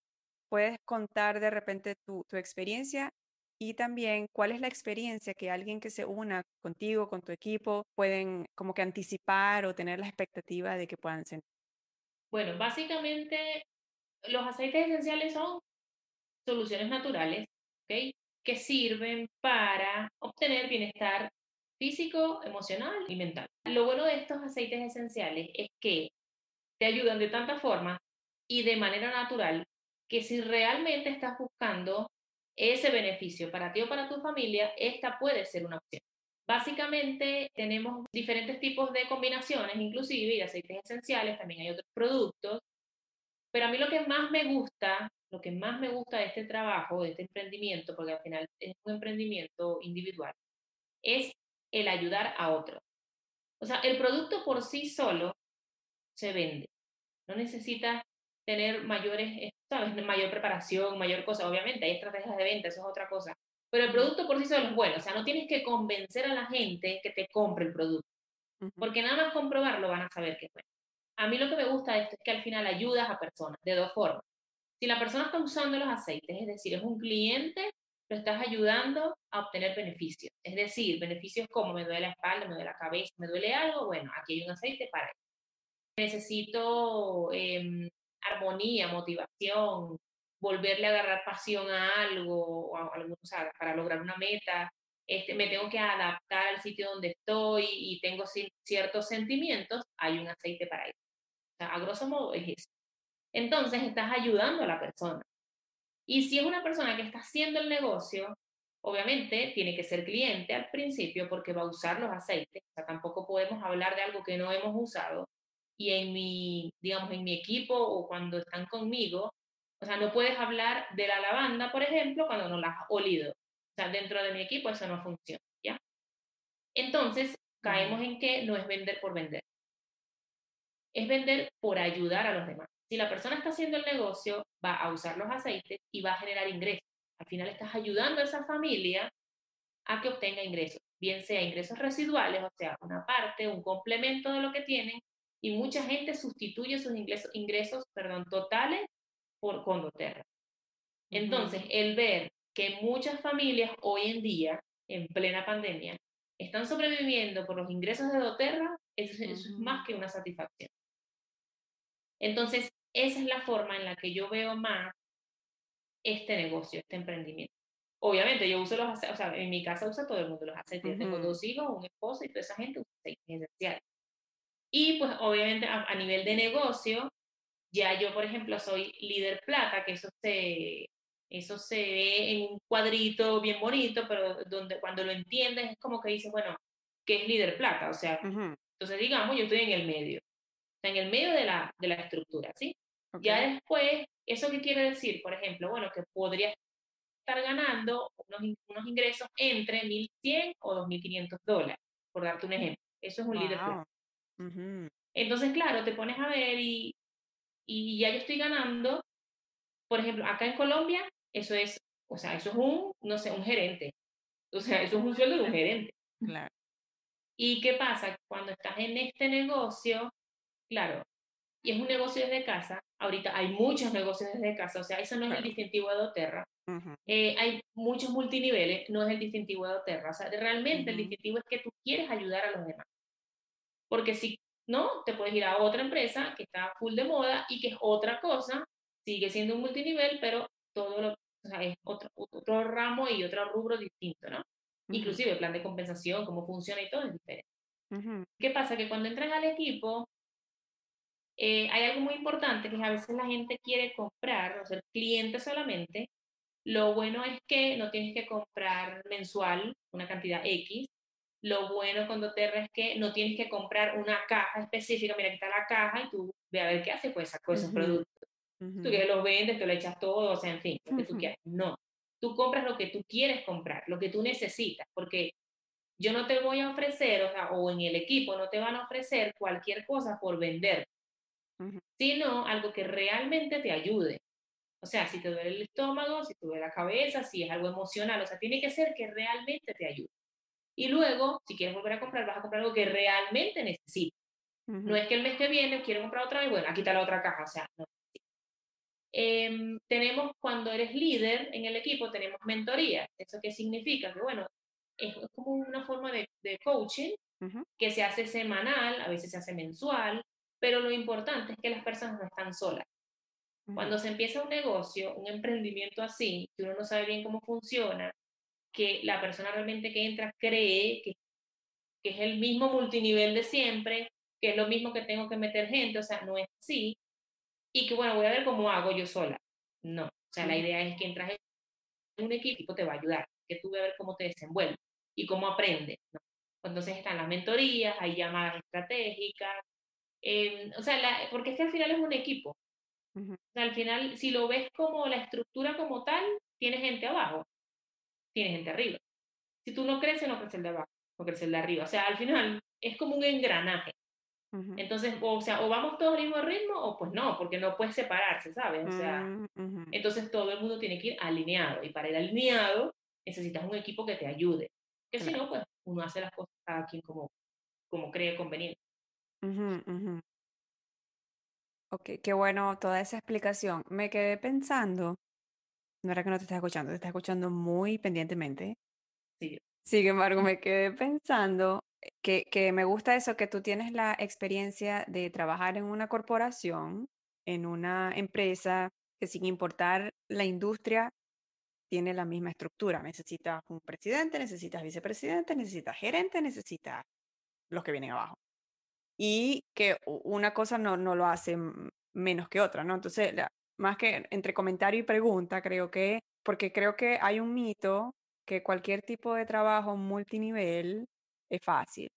puedes contar de repente tu, tu, experiencia y también cuál es la experiencia que alguien que se una contigo, con tu equipo, pueden como que anticipar o tener la expectativa de que puedan sentir. Bueno, básicamente los aceites esenciales son soluciones naturales, ¿ok? que sirven para obtener bienestar físico, emocional y mental. Lo bueno de estos aceites esenciales es que te ayudan de tanta forma y de manera natural que si realmente estás buscando ese beneficio para ti o para tu familia, esta puede ser una opción. Básicamente tenemos diferentes tipos de combinaciones, inclusive, y aceites esenciales, también hay otros productos, pero a mí lo que más me gusta lo que más me gusta de este trabajo, de este emprendimiento, porque al final es un emprendimiento individual, es el ayudar a otros. O sea, el producto por sí solo se vende. No necesitas tener mayores, eh, ¿sabes? Mayor preparación, mayor cosa. Obviamente hay estrategias de venta, eso es otra cosa. Pero el producto por sí solo es bueno. O sea, no tienes que convencer a la gente que te compre el producto. Porque nada más comprobarlo van a saber que es bueno. A mí lo que me gusta de esto es que al final ayudas a personas de dos formas. Si la persona está usando los aceites, es decir, es un cliente, lo estás ayudando a obtener beneficios. Es decir, beneficios como me duele la espalda, me duele la cabeza, me duele algo, bueno, aquí hay un aceite para eso. Necesito em, armonía, motivación, volverle a agarrar pasión a algo, o, a, o sea, para lograr una meta. Este, me tengo que adaptar al sitio donde estoy y tengo ciertos sentimientos, hay un aceite para eso. O sea, a grosso modo es eso entonces estás ayudando a la persona. Y si es una persona que está haciendo el negocio, obviamente tiene que ser cliente al principio porque va a usar los aceites. O sea, tampoco podemos hablar de algo que no hemos usado. Y en mi, digamos, en mi equipo o cuando están conmigo, o sea, no puedes hablar de la lavanda, por ejemplo, cuando no la has olido. O sea, dentro de mi equipo eso no funciona, ¿ya? Entonces, caemos en que no es vender por vender. Es vender por ayudar a los demás. Si la persona está haciendo el negocio, va a usar los aceites y va a generar ingresos. Al final estás ayudando a esa familia a que obtenga ingresos, bien sea ingresos residuales, o sea, una parte, un complemento de lo que tienen, y mucha gente sustituye sus ingresos, ingresos perdón, totales por condoterra. Entonces, el ver que muchas familias hoy en día, en plena pandemia, están sobreviviendo por los ingresos de doTERRA, eso es más que una satisfacción. Entonces, esa es la forma en la que yo veo más este negocio, este emprendimiento. Obviamente, yo uso los aceites, o sea, en mi casa usa todo el mundo los aceites. Tengo dos hijos, un esposo y toda esa gente usa aceites esenciales. Y pues, obviamente, a, nivel de negocio, ya yo, por ejemplo, soy líder plata, que eso se, eso se ve en un cuadrito bien bonito, pero donde cuando lo entiendes es como que dices, bueno, ¿qué es líder plata? O sea, entonces digamos, yo estoy en el medio en el medio de la, de la estructura, ¿sí? Ya después, ¿eso qué quiere decir? Por ejemplo, bueno, que podría estar ganando unos, unos ingresos entre 1.100 o 2.500 dólares, por darte un ejemplo. Eso es un líder Entonces, claro, te pones a ver y, y ya yo estoy ganando, por ejemplo, acá en Colombia, eso es, o sea, eso es un, no sé, un gerente. O sea, eso es un sueldo de un gerente. Claro. ¿Y qué pasa? Cuando estás en este negocio, Claro. Y es un negocio desde casa. Ahorita hay muchos negocios desde casa, o sea, eso no es el distintivo de Doterra. Eh, hay muchos multiniveles, no es el distintivo de Doterra. O sea, realmente el distintivo es que tú quieres ayudar a los demás. Porque si no, te puedes ir a otra empresa que está full de moda y que es otra cosa, sigue siendo un multinivel, pero todo lo, o sea, es otro, otro ramo y otro rubro distinto, ¿no? Inclusive el plan de compensación, cómo funciona y todo es diferente. ¿Qué pasa? Que cuando entras al equipo, eh, hay algo muy importante que a veces la gente quiere comprar o ser cliente solamente Lo bueno es que no tienes que comprar mensual una cantidad X. Lo bueno con doTERRA es que no tienes que comprar una caja específica. Mira, aquí está la caja y tú ve a ver qué hace con esos Ujú, productos. ujú, Tú que los vendes, te lo echas todo, o sea, en fin, lo que tú quieras. No. Tú compras lo que tú quieres comprar, lo que tú necesitas, porque yo no te voy a ofrecer, o sea, o en el equipo no te van a ofrecer cualquier cosa por vender, sino algo que realmente te ayude. O sea, si te duele el estómago, si te duele la cabeza, si es algo emocional, o sea, tiene que ser que realmente te ayude. Y luego, si quieres volver a comprar, vas a comprar algo que realmente necesitas. No ujú, es que el mes que viene quiero comprar otra vez, bueno, aquí está la otra caja, o sea, no. Em, tenemos, cuando eres líder en el equipo, tenemos mentoría. ¿Eso qué significa? Que bueno, es como una forma de, de coaching ujú, que se hace semanal, a veces se hace mensual, pero lo importante es que las personas no están solas. Cuando se empieza un negocio, un emprendimiento así, que uno no sabe bien cómo funciona, que la persona realmente que entra cree que, que es el mismo multinivel de siempre, que es lo mismo que tengo que meter gente, o sea, no es así, y que bueno, voy a ver cómo hago yo sola. No, o sea, la idea es que entras en un equipo, te va a ayudar, que tú veas ver cómo te desenvuelves y cómo aprendes. ¿no? Entonces están las mentorías, hay llamadas estratégicas, eh, o sea, la, porque es que al final es un equipo. O sea, al final, si lo ves como la estructura como tal, tienes gente abajo, tienes gente arriba. Si tú no creces, no crece el de abajo, no crece el de arriba. O sea, al final es como un engranaje. Entonces, o sea, o vamos todos al mismo ritmo o pues no, porque no puedes separarse, ¿sabes? O sea, mm, entonces todo el mundo tiene que ir alineado y para ir alineado necesitas un equipo que te ayude. Que si no, pues uno hace las cosas cada quien como, como cree conveniente. Ujú. Ok, qué bueno toda esa explicación. Me quedé pensando, no era que no te estás escuchando, te estás escuchando muy pendientemente. Sí, Sin embargo, me quedé pensando que, que me gusta eso, que tú tienes la experiencia de trabajar en una corporación, en una empresa que sin importar la industria, tiene la misma estructura. Necesitas un presidente, necesitas vicepresidente, necesitas gerente, necesitas los que vienen abajo. Y que una cosa no, no lo hace menos que otra, ¿no? Entonces, la- más que entre comentario y pregunta, creo que, porque creo que hay un mito que cualquier tipo de trabajo multinivel es fácil.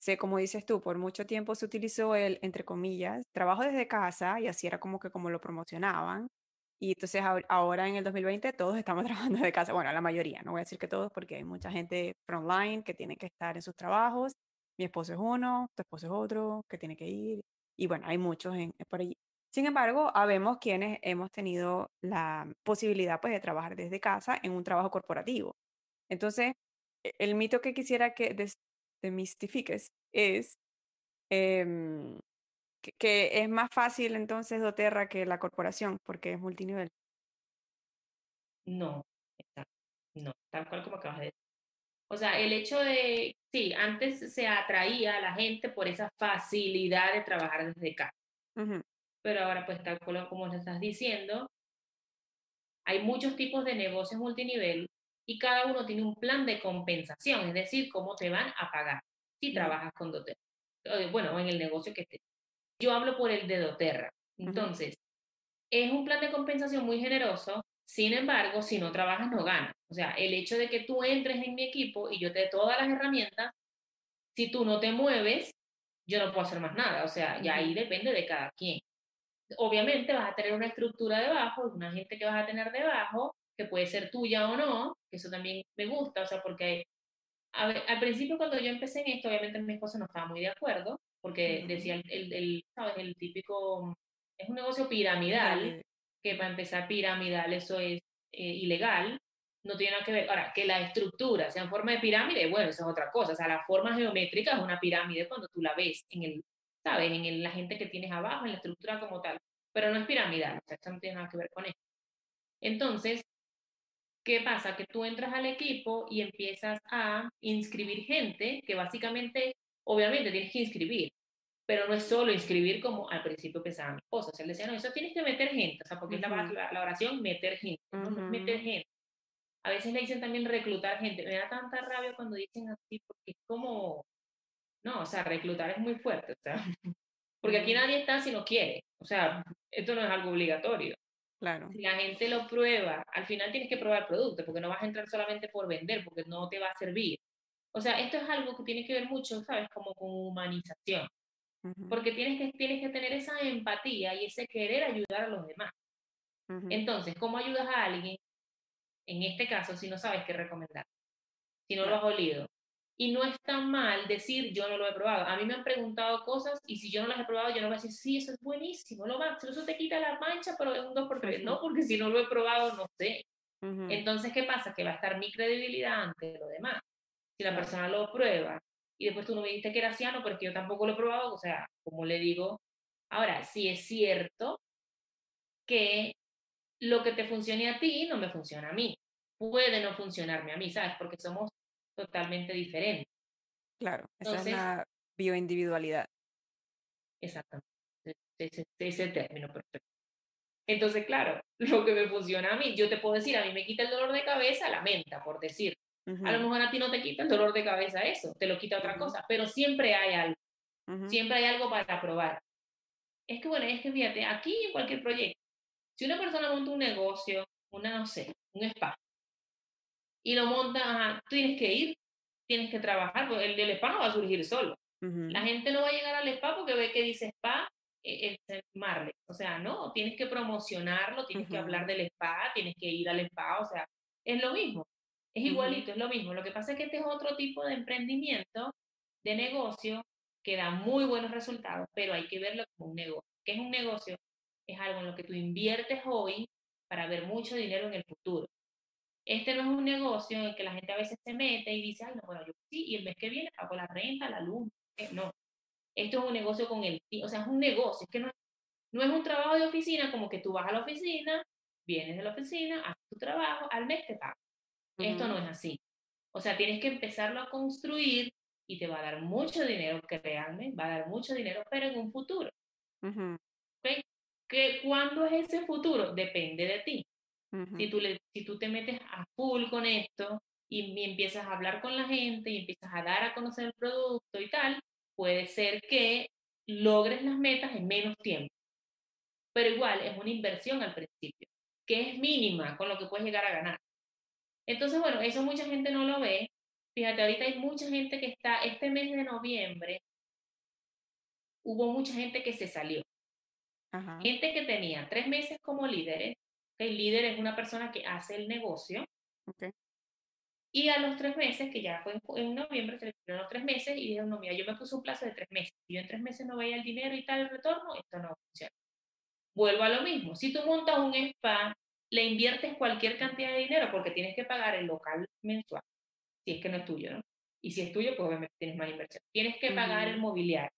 Sé, como dices tú, por mucho tiempo se utilizó el, entre comillas, trabajo desde casa y así era como que como lo promocionaban. Y entonces ahor- ahora en el 2020 todos estamos trabajando de casa. Bueno, la mayoría, no voy a decir que todos porque hay mucha gente frontline que tiene que estar en sus trabajos. Mi esposo es uno, tu esposo es otro, que tiene que ir. Y bueno, hay muchos en, por allí. Sin embargo, habemos quienes hemos tenido la posibilidad pues de trabajar desde casa en un trabajo corporativo. Entonces, e- el mito que quisiera que demistifiques es em, que, que es más fácil entonces doTERRA que la corporación porque es multinivel. no, no, tal cual como acabas de decir. O sea, el hecho de, sí, antes se atraía a la gente por esa facilidad de trabajar desde casa, pero ahora pues tal como lo estás diciendo, hay muchos tipos de negocios multinivel y cada uno tiene un plan de compensación, es decir, cómo te van a pagar si trabajas con doTERRA. Bueno, en el negocio que estés. Yo hablo por el de doTERRA. Entonces, es un plan de compensación muy generoso, sin embargo, si no trabajas, no ganas. O sea, el hecho de que tú entres en mi equipo y yo te dé todas las herramientas, si tú no te mueves, yo no puedo hacer más nada. O sea, ujú, ahí depende de cada quien. Obviamente vas a tener una estructura debajo, una gente que vas a tener debajo, que puede ser tuya o no, que eso también me gusta, o sea, porque a al principio cuando yo empecé en esto, obviamente mi esposo no estaba muy de acuerdo, porque decía el, el, el, ¿sabes? El típico, es un negocio piramidal, Pirámide. que para empezar piramidal eso es eh, ilegal, no tiene nada que ver. Ahora, que la estructura sea en forma de pirámide, bueno, eso es otra cosa, o sea, la forma geométrica es una pirámide cuando tú la ves en el, ¿sabes? En el, la gente que tienes abajo, en la estructura como tal, pero no es piramidal, o sea, esto no tiene nada que ver con eso. Entonces, ¿Qué pasa? Que tú entras al equipo y empiezas a inscribir gente que básicamente, obviamente tienes que inscribir, pero no es solo inscribir como al principio pensaba mi esposa. O sea, él decía, no, eso tienes que meter gente, o sea, porque es la, Ujú, la, la oración meter gente, no, no es meter gente. A veces le dicen también reclutar gente. Me da tanta rabia cuando dicen así, porque es como, no, o sea, reclutar es muy fuerte, o sea, porque aquí nadie está si no quiere, o sea, esto no es algo obligatorio. Claro. Si la gente lo prueba, al final tienes que probar el producto, porque no vas a entrar solamente por vender, porque no te va a servir. O sea, esto es algo que tiene que ver mucho, ¿sabes? Como con humanización. Porque tienes que, tienes que tener esa empatía y ese querer ayudar a los demás. Entonces, ¿cómo ayudas a alguien, en este caso, si no sabes qué recomendar? Si no lo has olido. Y no está mal decir yo no lo he probado. A mí me han preguntado cosas y si yo no las he probado, yo no voy a decir, sí, eso es buenísimo, lo máximo, eso te quita la mancha, pero es un 2 por 3 No, porque si no lo he probado, no sé. Ujú, Entonces, ¿qué pasa? Que va a estar mi credibilidad ante lo demás. Si la persona lo prueba y después tú no me dijiste que era ciano, porque yo tampoco lo he probado, o sea, como le digo, ahora, sí es cierto que lo que te funcione a ti no me funciona a mí. Puede no funcionarme a mí, ¿sabes? Porque somos totalmente diferentes. Claro. Esa es Entonces, la bioindividualidad. exactamente, ese, ese término perfecto. Entonces, claro, lo que me funciona a mí, yo te puedo decir, a mí me quita el dolor de cabeza la menta, por decir. A lo mejor a ti no te quita el dolor de cabeza eso, te lo quita otra ujú, cosa, pero siempre hay algo, ujú, siempre hay algo para probar. Es que bueno, es que fíjate, aquí en cualquier proyecto, si una persona monta un negocio, una, no sé, un spa, y lo monta, ajá, tú tienes que ir, tienes que trabajar, porque el, el spa no va a surgir solo. La ujú, gente no va a llegar al spa porque ve que dice spa, es Marley. O sea, no, tienes que promocionarlo, tienes que hablar del spa, tienes que ir al spa, o sea, es lo mismo, es igualito, es lo mismo. Lo que pasa es que este es otro tipo de emprendimiento, de negocio, que da muy buenos resultados, pero hay que verlo como un negocio. ¿Qué es un negocio? Es algo en lo que tú inviertes hoy para ver mucho dinero en el futuro. Este no es un negocio en el que la gente a veces se mete y dice, ay, no, bueno, yo sí, y el mes que viene pago la renta, la luz. Eh, No, esto es un negocio con el o sea, es un negocio, es que no, no es un trabajo de oficina como que tú vas a la oficina, vienes de la oficina, haces tu trabajo, al mes te pagas. Esto no es así. O sea, tienes que empezarlo a construir y te va a dar mucho dinero, créanme, va a dar mucho dinero, pero en un futuro. ¿ok? ¿Que, ¿Cuándo es ese futuro? Depende de ti. Si ujú, tú, le, si tú te metes a full con esto y, y empiezas a hablar con la gente y empiezas a dar a conocer el producto y tal, puede ser que logres las metas en menos tiempo. Pero igual es una inversión al principio, que es mínima con lo que puedes llegar a ganar. Entonces, bueno, eso mucha gente no lo ve. Fíjate, ahorita hay mucha gente que está, este mes de noviembre, hubo mucha gente que se salió. Ajá. Gente que tenía tres meses como líderes, el líder es una persona que hace el negocio, Okay. Y a los tres meses, que ya fue en, en noviembre, se le cumplieron los tres meses y dijeron, no, mira, yo me puse un plazo de tres meses. Si yo en tres meses no veía el dinero y tal el retorno, esto no funciona. Vuelvo a lo mismo. Si tú montas un spa, le inviertes cualquier cantidad de dinero porque tienes que pagar el local mensual, si es que no es tuyo, ¿no? Y si es tuyo, pues obviamente tienes más inversión. Tienes que pagar el mobiliario,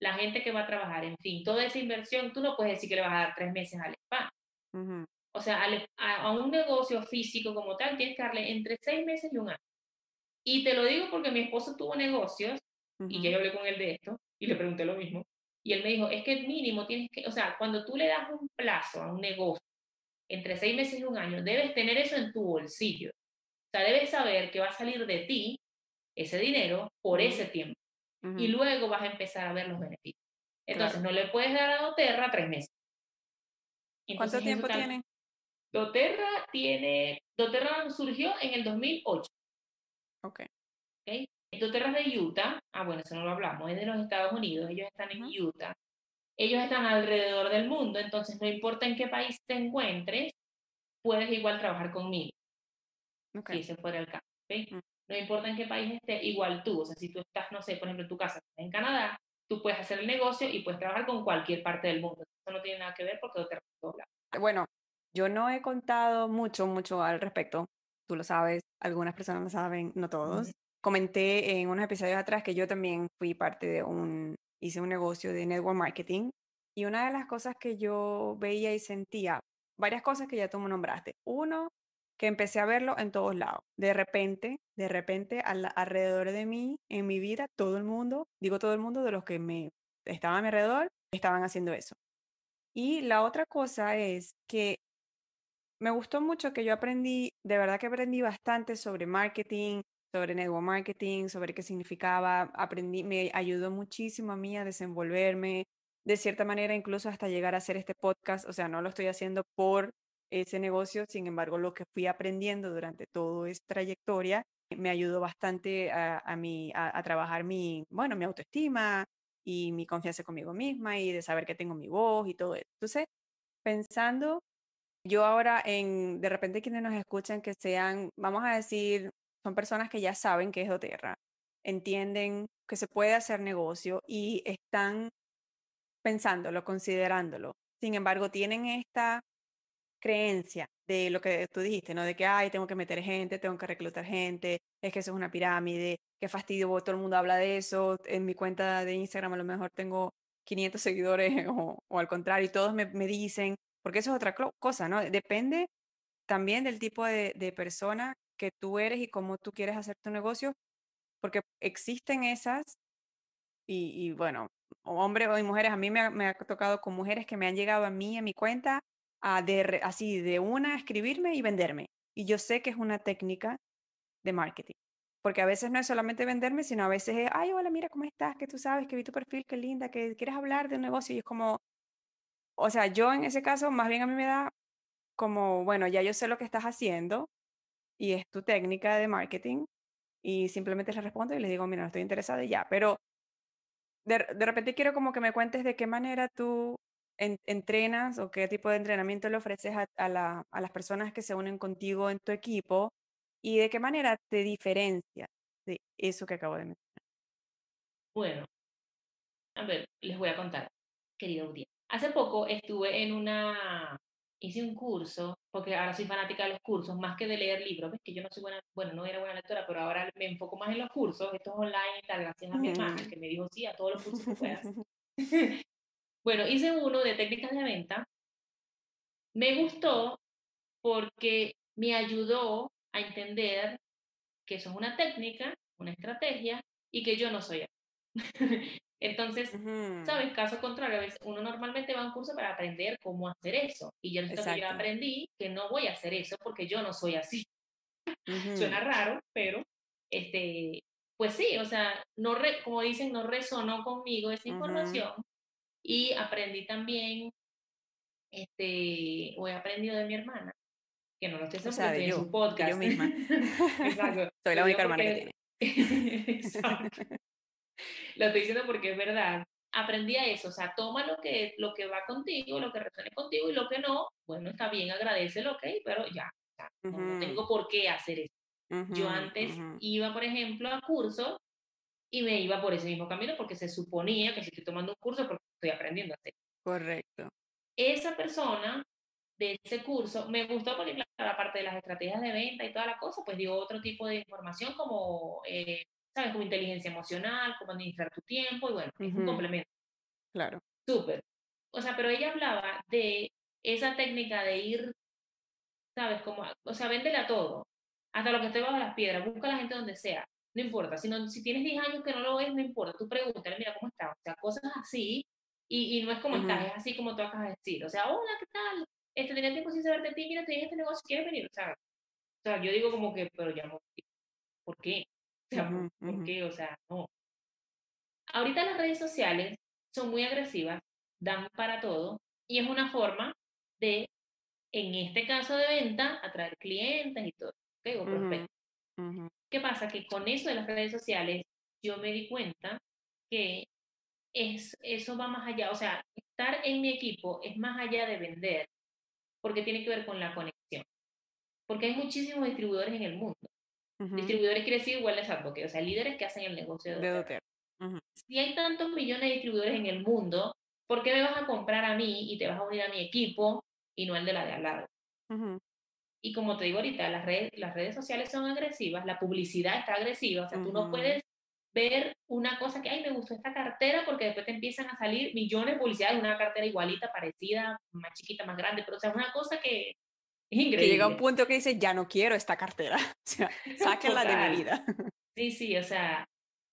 la gente que va a trabajar, en fin, toda esa inversión, tú no puedes decir que le vas a dar tres meses al spa. ujú, O sea, al- a, a un negocio físico como tal, tienes que darle entre seis meses y un año. Y te lo digo porque mi esposo tuvo negocios y ya ujú, yo hablé con él de esto y le pregunté lo mismo. Y él me dijo, es que mínimo tienes que, o sea, cuando tú le das un plazo a un negocio entre seis meses y un año, debes tener eso en tu bolsillo. O sea, debes saber que va a salir de ti ese dinero por ese tiempo. Y ujú, luego vas a empezar a ver los beneficios. Claro. Entonces, no le puedes dar a doTERRA tres meses. ¿Cuánto Entonces, tiempo tiene? doTERRA tiene, doTERRA surgió en el 2008. Okay. ¿ok? doTERRA es de Utah, ah bueno, eso no lo hablamos, es de los Estados Unidos, ellos están en Utah, ellos están alrededor del mundo, entonces no importa en qué país te encuentres, puedes igual trabajar conmigo, Okay. si ese fuera el caso, ¿ok? mm, No importa en qué país estés, igual tú, o sea, si tú estás, no sé, por ejemplo, en tu casa en Canadá, tú puedes hacer el negocio y puedes trabajar con cualquier parte del mundo. Eso no tiene nada que ver porque todos lados. Bueno, yo no he contado mucho, mucho al respecto. Tú lo sabes, algunas personas lo saben, no todos. Comenté en unos episodios atrás que yo también fui parte de un, hice un negocio de network marketing y una de las cosas que yo veía y sentía, varias cosas que ya tú me nombraste. Uno, que empecé a verlo en todos lados. De repente, de repente, al- alrededor de mí, en mi vida, todo el mundo, digo todo el mundo de los que me estaban a mi alrededor, estaban haciendo eso. Y la otra cosa es que me gustó mucho que yo aprendí, de verdad que aprendí bastante sobre marketing, sobre network marketing, sobre qué significaba, aprendí, me ayudó muchísimo a mí a desenvolverme, de cierta manera incluso hasta llegar a hacer este podcast, o sea, no lo estoy haciendo por ese negocio, sin embargo, lo que fui aprendiendo durante toda esa trayectoria me ayudó bastante a, mi, a, a trabajar mi, bueno, mi autoestima y mi confianza conmigo misma y de saber que tengo mi voz y todo eso. Entonces, pensando yo ahora en, de repente quienes nos escuchan que sean, vamos a decir, son personas que ya saben qué es doTERRA, entienden que se puede hacer negocio y están pensándolo, considerándolo. Sin embargo, tienen esta creencia de lo que tú dijiste, ¿no? De que, ay, tengo que meter gente, tengo que reclutar gente, es que eso es una pirámide, qué fastidio, todo el mundo habla de eso, en mi cuenta de Instagram a lo mejor tengo 500 seguidores o, o al contrario, y todos me, me, dicen, porque eso es otra cosa, ¿no? Depende también del tipo de, persona que tú eres y cómo tú quieres hacer tu negocio, porque existen esas, y, bueno, hombres o mujeres, a mí me ha, me ha, tocado con mujeres que me han llegado a mí, a mi cuenta, a de, así de una, escribirme y venderme. Y yo sé que es una técnica de marketing. Porque a veces no es solamente venderme, sino a veces es, ay, hola, mira cómo estás, que tú sabes, que vi tu perfil, qué linda, que quieres hablar de un negocio. Y es como, o sea, yo en ese caso, más bien a mí me da como, bueno, ya yo sé lo que estás haciendo y es tu técnica de marketing. Y simplemente le respondo y le digo, mira, no estoy interesada y ya. Pero de, de repente quiero como que me cuentes de qué manera tú en, entrenas o qué tipo de entrenamiento le ofreces a, la, a, las personas que se unen contigo en tu equipo y de qué manera te diferencias de eso que acabo de mencionar. Bueno, a ver, les voy a contar, querido audiencia. Hace poco estuve en una, hice un curso, porque ahora soy fanática de los cursos, más que de leer libros, ves que yo no soy buena, bueno, no era buena lectora, pero ahora me enfoco más en los cursos, estos online y tal, gracias a mi hermana, que me dijo sí a todos los cursos que puedas. Bueno, hice uno de técnicas de venta. Me gustó porque me ayudó a entender que eso es una técnica, una estrategia y que yo no soy así. Entonces, uh -huh. ¿sabes? Caso contrario, uno normalmente va a un curso para aprender cómo hacer eso. Y yo, yo aprendí que no voy a hacer eso porque yo no soy así. Uh -huh. Suena raro, pero este, pues sí, o sea, no re, como dicen, no resonó conmigo esa información. Uh -huh. Y aprendí también, este, o he aprendido de mi hermana, que no lo estoy haciendo porque en su podcast. Yo misma. Exacto. Soy la única hermana que tiene. Exacto. Lo estoy diciendo porque es verdad. Aprendí a eso, o sea, toma lo que, lo que va contigo, lo que resuene contigo y lo que no, bueno, está bien, agradecelo, ok, pero ya, ya uh -huh. no, tengo por qué hacer eso. Uh -huh, yo antes uh -huh. iba, por ejemplo, a cursos y me iba por ese mismo camino porque se suponía que si estoy tomando un curso porque estoy aprendiendo a hacer. Correcto. Esa persona de ese curso me gustó porque, claro, aparte de las estrategias de venta y toda la cosa, pues dio otro tipo de información como, eh, ¿sabes? Como inteligencia emocional, cómo administrar tu tiempo y bueno, uh -huh. es un complemento. Claro. Súper. O sea, pero ella hablaba de esa técnica de ir, ¿sabes? Como, o sea, véndela todo. Hasta lo que esté bajo las piedras, busca a la gente donde sea no importa, si, no, si tienes 10 años que no lo ves, no importa, tú pregúntale, mira cómo está, o sea, cosas así, y, y no es como uh -huh. estás, es así como tú acabas de decir, o sea, hola, ¿qué tal? Este, tenía tiempo sin saber de ti, mira, estoy en este negocio, ¿quieres venir? O sea, o sea yo digo como que, pero ya no, ¿por qué? O sea, uh -huh, ¿por, qué? O sea, no. Ahorita las redes sociales son muy agresivas, dan para todo, y es una forma de, en este caso de venta, atraer clientes y todo, ¿ok? O prospectos. ¿Qué pasa? Que con eso de las redes sociales yo me di cuenta que es, eso va más allá, o sea, estar en mi equipo es más allá de vender, porque tiene que ver con la conexión. Porque hay muchísimos distribuidores en el mundo. Uh -huh. Distribuidores quiere decir igual de o sea, líderes que hacen el negocio de Doter. Uh -huh. Si hay tantos millones de distribuidores en el mundo, ¿por qué me vas a comprar a mí y te vas a unir a mi equipo y no al de la de al lado? Uh -huh. Y como te digo ahorita, las redes, las redes sociales son agresivas, la publicidad está agresiva, o sea, tú no puedes ver una cosa que, ay, me gustó esta cartera, porque después te empiezan a salir millones de publicidades de una cartera igualita, parecida, más chiquita, más grande, pero o sea, es una cosa que es increíble. Que llega un punto que dice, ya no quiero esta cartera, o sea, sáquenla de mi vida. Sí, sí, o sea,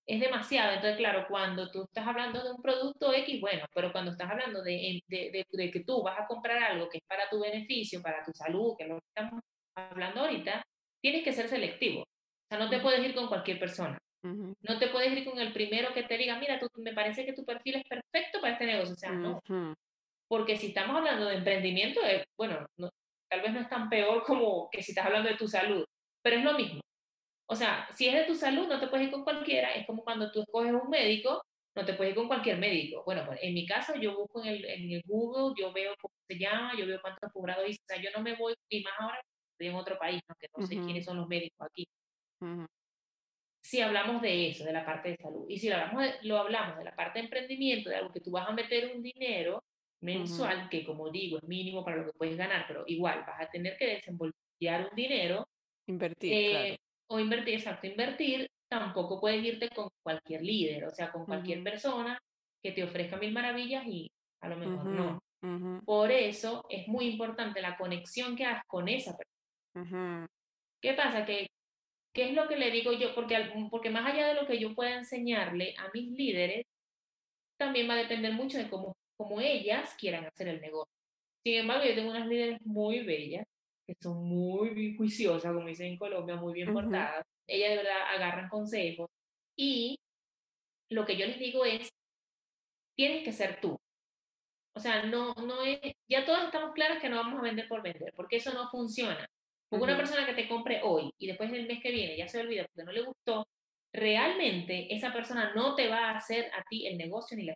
es demasiado. Entonces, claro, cuando tú estás hablando de un producto X, bueno, pero cuando estás hablando de, de, de, de, que tú vas a comprar algo que es para tu beneficio, para tu salud, que es lo que estamos hablando ahorita, tienes que ser selectivo. O sea, no te puedes ir con cualquier persona. No te puedes ir con el primero que te diga, mira, tú, me parece que tu perfil es perfecto para este negocio. O sea, no. Porque si estamos hablando de emprendimiento, eh, bueno, no- tal vez no es tan peor como que si estás hablando de tu salud, pero es lo mismo. O sea, si es de tu salud, no te puedes ir con cualquiera. Es como cuando tú escoges un médico, no te puedes ir con cualquier médico. Bueno, pues en mi caso, yo busco en el, en el Google, yo veo cómo se llama, yo veo cuántos posgrados hice. O sea, yo no me voy, y más ahora estoy en otro país, aunque no sé ujú, quiénes son los médicos aquí. ujú, Si hablamos de eso, de la parte de salud, y si lo hablamos de, lo hablamos de la parte de emprendimiento, de algo que tú vas a meter un dinero mensual, que como digo, es mínimo para lo que puedes ganar, pero igual vas a tener que desenvolver un dinero Invertir, claro. eh, o invertir, exacto, invertir, tampoco puedes irte con cualquier líder, o sea, con cualquier persona que te ofrezca mil maravillas y a lo mejor no. Por eso es muy importante la conexión que hagas con esa persona. ¿Qué pasa? Que, ¿Qué es lo que le digo yo? Porque, porque más allá de lo que yo pueda enseñarle a mis líderes, también va a depender mucho de cómo, cómo ellas quieran hacer el negocio. Sin embargo, yo tengo unas líderes muy bellas, que son muy juiciosas, como dicen en Colombia, muy bien ujú, portadas. Ellas de verdad agarran consejos y lo que yo les digo es, tienes que ser tú. O sea, no, no es, ya todos estamos claros que no vamos a vender por vender, porque eso no funciona. Porque una persona que te compre hoy y después del mes que viene ya se olvida porque no le gustó, realmente esa persona no te va a hacer a ti el negocio ni la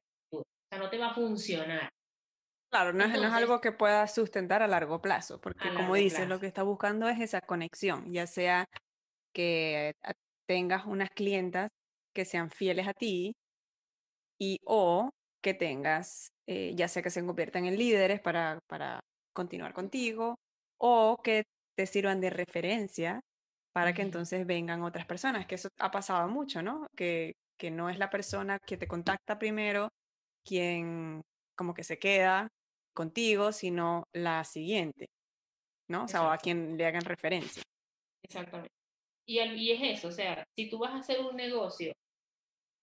sea, no te va a funcionar. Claro, no es, no es Entonces, algo que pueda sustentar a largo plazo, porque como largo dices, lo plazo. que está buscando es esa conexión, ya sea que tengas unas clientas que sean fieles a ti y o que tengas, eh, ya sea que se conviertan en líderes para, para continuar contigo o que te sirvan de referencia para que entonces vengan otras personas, que eso ha pasado mucho, ¿no? Que, que no es la persona que te contacta primero quien como que se queda contigo, sino la siguiente, ¿no? O sea, o a quien le hagan referencia. exactamente. Y, y es eso, o sea, si tú vas a hacer un negocio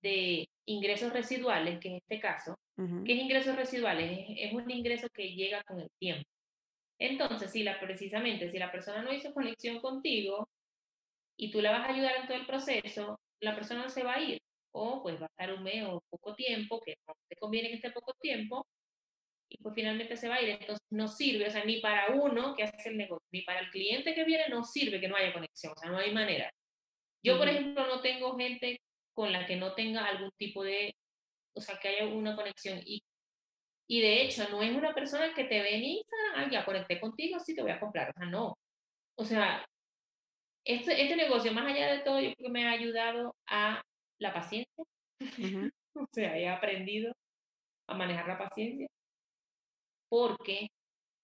de ingresos residuales, que en este caso, Ujú, ¿qué es ingresos residuales? Es, es un ingreso que llega con el tiempo. Entonces, si la, precisamente, si la persona no hizo conexión contigo y tú la vas a ayudar en todo el proceso, la persona no se va a ir. O pues va a estar un mes o poco tiempo, que no te conviene que esté poco tiempo, y pues finalmente se va a ir. Entonces no sirve, o sea, ni para uno que hace el negocio, ni para el cliente que viene, no sirve que no haya conexión, o sea, no hay manera. Yo, por ujú, ejemplo, no tengo gente con la que no tenga algún tipo de, o sea, que haya una conexión. Y, y de hecho, no es una persona que te ve en Instagram, ah, ya conecté contigo, sí te voy a comprar. O sea, no. O sea, este, este negocio, más allá de todo, yo creo que me ha ayudado a la paciencia. ujú, O sea, he aprendido a manejar la paciencia porque,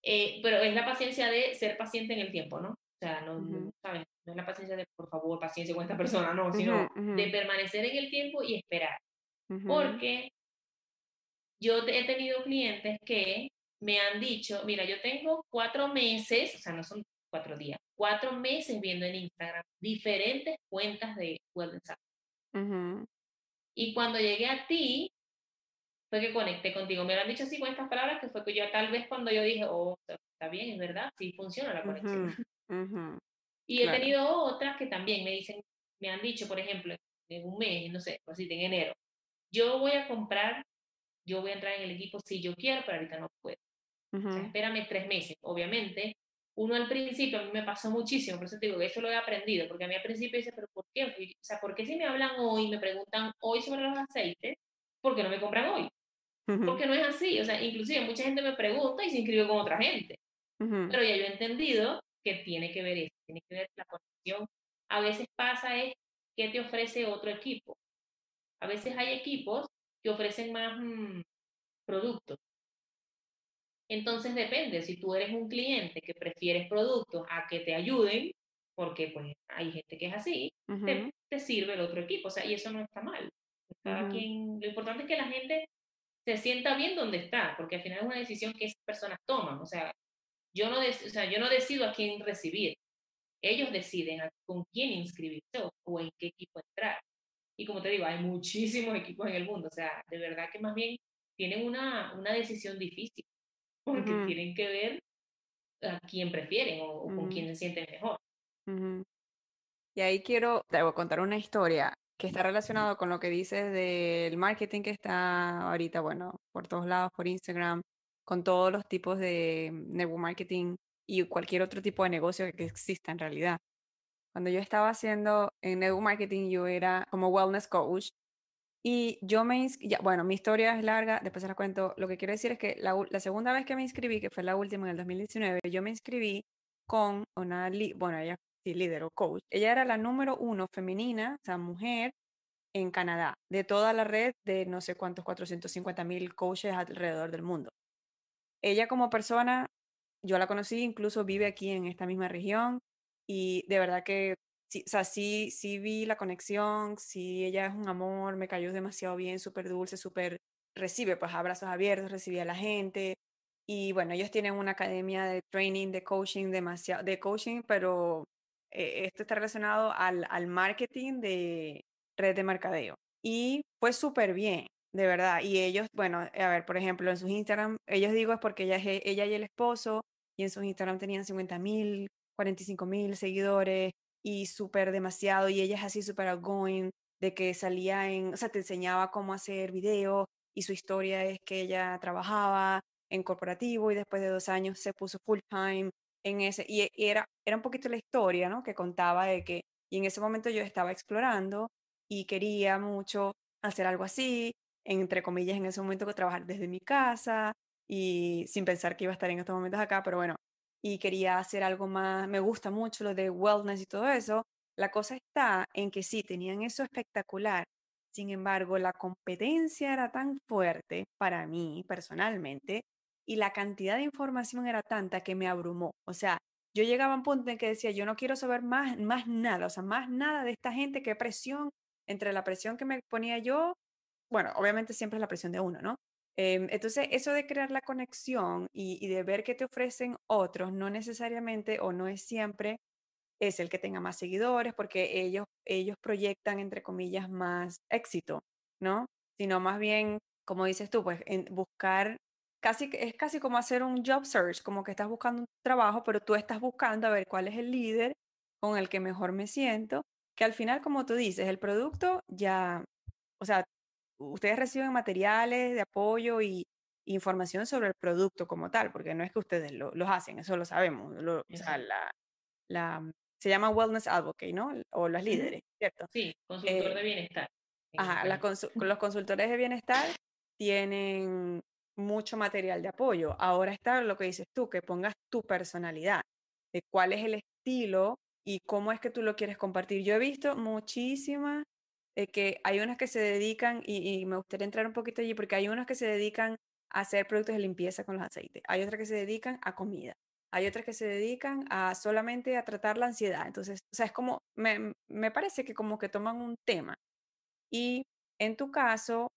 eh, pero es la paciencia de ser paciente en el tiempo, ¿no? O sea, no, no, ujú, ¿sabes? No es la paciencia de, por favor, paciencia con esta persona, no, sino ujú, de permanecer en el tiempo y esperar. Porque yo he tenido clientes que me han dicho, mira, yo tengo cuatro meses, o sea, no son cuatro días, cuatro meses viendo en Instagram diferentes cuentas de Wellness App. Y cuando llegué a ti, fue que conecté contigo. Me lo han dicho así con estas palabras, que fue que yo tal vez cuando yo dije, oh, está bien, es verdad, sí funciona la conexión. Y he tenido otras que también me dicen, me han dicho, por ejemplo, en un mes, no sé, así en enero, yo voy a comprar, yo voy a entrar en el equipo si yo quiero, pero ahorita no puedo. O sea, ujú, espérame tres meses. Obviamente, uno al principio, a mí me pasó muchísimo, por eso te digo que eso lo he aprendido, porque a mí al principio dice, pero ¿por qué? O sea, ¿por qué si me hablan hoy, me preguntan hoy sobre los aceites, ¿por qué no me compran hoy? Porque no es así, o sea, inclusive mucha gente me pregunta y se inscribe con otra gente, pero ya yo he entendido que tiene que ver eso, tiene que ver la conexión. A veces pasa es que te ofrece otro equipo. A veces hay equipos que ofrecen más mmm, productos Entonces depende, si tú eres un cliente que prefieres productos a que te ayuden, porque pues hay gente que es así, te, ujú, te sirve el otro equipo, o sea, y eso no está mal. Cada ujú, quien, lo importante es que la gente se sienta bien donde está, porque al final es una decisión que esas personas toman, o sea, yo no, o sea, yo no decido a quién recibir, ellos deciden a, con quién inscribirse o, o en qué equipo entrar. Y como te digo, hay muchísimos equipos en el mundo, o sea, de verdad que más bien tienen una, una decisión difícil porque tienen que ver a quién prefieren o, o con ujú, quién se sienten mejor. Y ahí quiero, te voy a contar una historia. que está relacionado con lo que dices del marketing que está ahorita, bueno, por todos lados, por Instagram, con todos los tipos de network marketing y cualquier otro tipo de negocio que exista en realidad. Cuando yo estaba haciendo en network marketing, yo era como wellness coach y yo me inscribí, bueno, mi historia es larga, después se la cuento. Lo que quiero decir es que la, la, segunda vez que me inscribí, que fue la última en el 2019, yo me inscribí con una, bueno, ella sí, líder o coach. Ella era la número uno femenina, o sea, mujer en Canadá, de toda la red de no sé cuántos, 450 mil coaches alrededor del mundo. Ella como persona, yo la conocí, incluso vive aquí en esta misma región y de verdad que sí, o sea, sí, sí vi la conexión, sí, ella es un amor, me cayó demasiado bien, súper dulce, súper, recibe pues abrazos abiertos, recibía a la gente. Y bueno, ellos tienen una academia de training, de coaching, demasiado, de coaching, pero eh, esto está relacionado al, al marketing de red de mercadeo. Y fue súper bien, de verdad. Y ellos, bueno, a ver, por ejemplo, en sus Instagram, ellos digo es porque ella, ella y el esposo, y en sus Instagram tenían 50 mil, 45 mil seguidores, y súper demasiado, y ella es así súper outgoing, de que salía en, o sea, te enseñaba cómo hacer videos, y su historia es que ella trabajaba en corporativo y después de dos años se puso full time en ese, y, era, era un poquito la historia, ¿no? Que contaba de que, y en ese momento yo estaba explorando y quería mucho hacer algo así, entre comillas, en ese momento trabajar desde mi casa y sin pensar que iba a estar en estos momentos acá, pero bueno, y quería hacer algo más, me gusta mucho lo de wellness y todo eso. La cosa está en que sí, tenían eso espectacular. Sin embargo, la competencia era tan fuerte para mí personalmente y la cantidad de información era tanta que me abrumó. O sea, yo llegaba a un punto en que decía, yo no quiero saber más, más nada, o sea, más nada de esta gente, qué presión, entre la presión que me ponía yo, bueno, obviamente siempre es la presión de uno, ¿no? Em, entonces, eso de crear la conexión y, de ver qué te ofrecen otros, no necesariamente o no es siempre es el que tenga más seguidores, porque ellos, ellos proyectan, entre comillas, más éxito, ¿no? Sino más bien, como dices tú, pues en buscar, casi, es casi como hacer un job search, como que estás buscando un trabajo, pero tú estás buscando a ver cuál es el líder con el que mejor me siento, que al final, como tú dices, el producto ya, o sea, ustedes reciben materiales de apoyo y información sobre el producto como tal, porque no es que ustedes lo, los hacen, eso lo sabemos. o sea, la, la, se llama Wellness Advocate, ¿no? O los líderes, ¿cierto? Sí, consultor de eh, bienestar. Ajá, los consultores de bienestar tienen mucho material de apoyo. Ahora está lo que dices tú, que pongas tu personalidad, de cuál es el estilo y cómo es que tú lo quieres compartir. Yo he visto muchísimas eh, que hay unas que se dedican, y, me gustaría entrar un poquito allí, porque hay unas que se dedican a hacer productos de limpieza con los aceites, hay otras que se dedican a comida, hay otras que se dedican a solamente a tratar la ansiedad. Entonces, o sea, es como, me, me parece que como que toman un tema. Y en tu caso,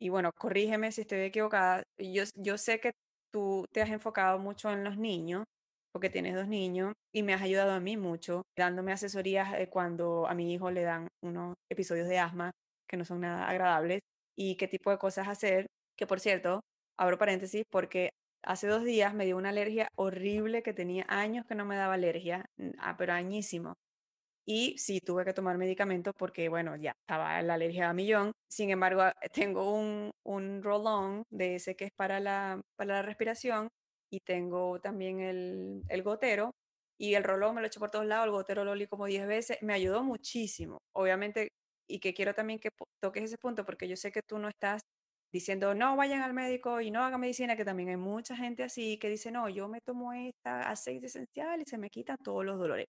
y bueno, corrígeme si estoy equivocada, yo, yo sé que tú te has enfocado mucho en los niños, porque tienes dos niños y me has ayudado a mí mucho dándome asesorías eh, cuando a mi hijo le dan unos episodios de asma que no son nada agradables y qué tipo de cosas hacer, que por cierto, abro paréntesis porque hace dos días me dio una alergia horrible que tenía años que no me daba alergia, ah, pero añísimo. Y sí tuve que tomar medicamentos porque, bueno, ya estaba la alergia a millón. Sin embargo, tengo un, un roll-on de ese que es para la, para la respiración y tengo también el, el gotero y el rolón me lo hecho por todos lados, el gotero lo olí como 10 veces, me ayudó muchísimo, obviamente, y que quiero también que toques ese punto porque yo sé que tú no estás diciendo no vayan al médico y no hagan medicina, que también hay mucha gente así que dice no, yo me tomo esta aceite esencial y se me quitan todos los dolores.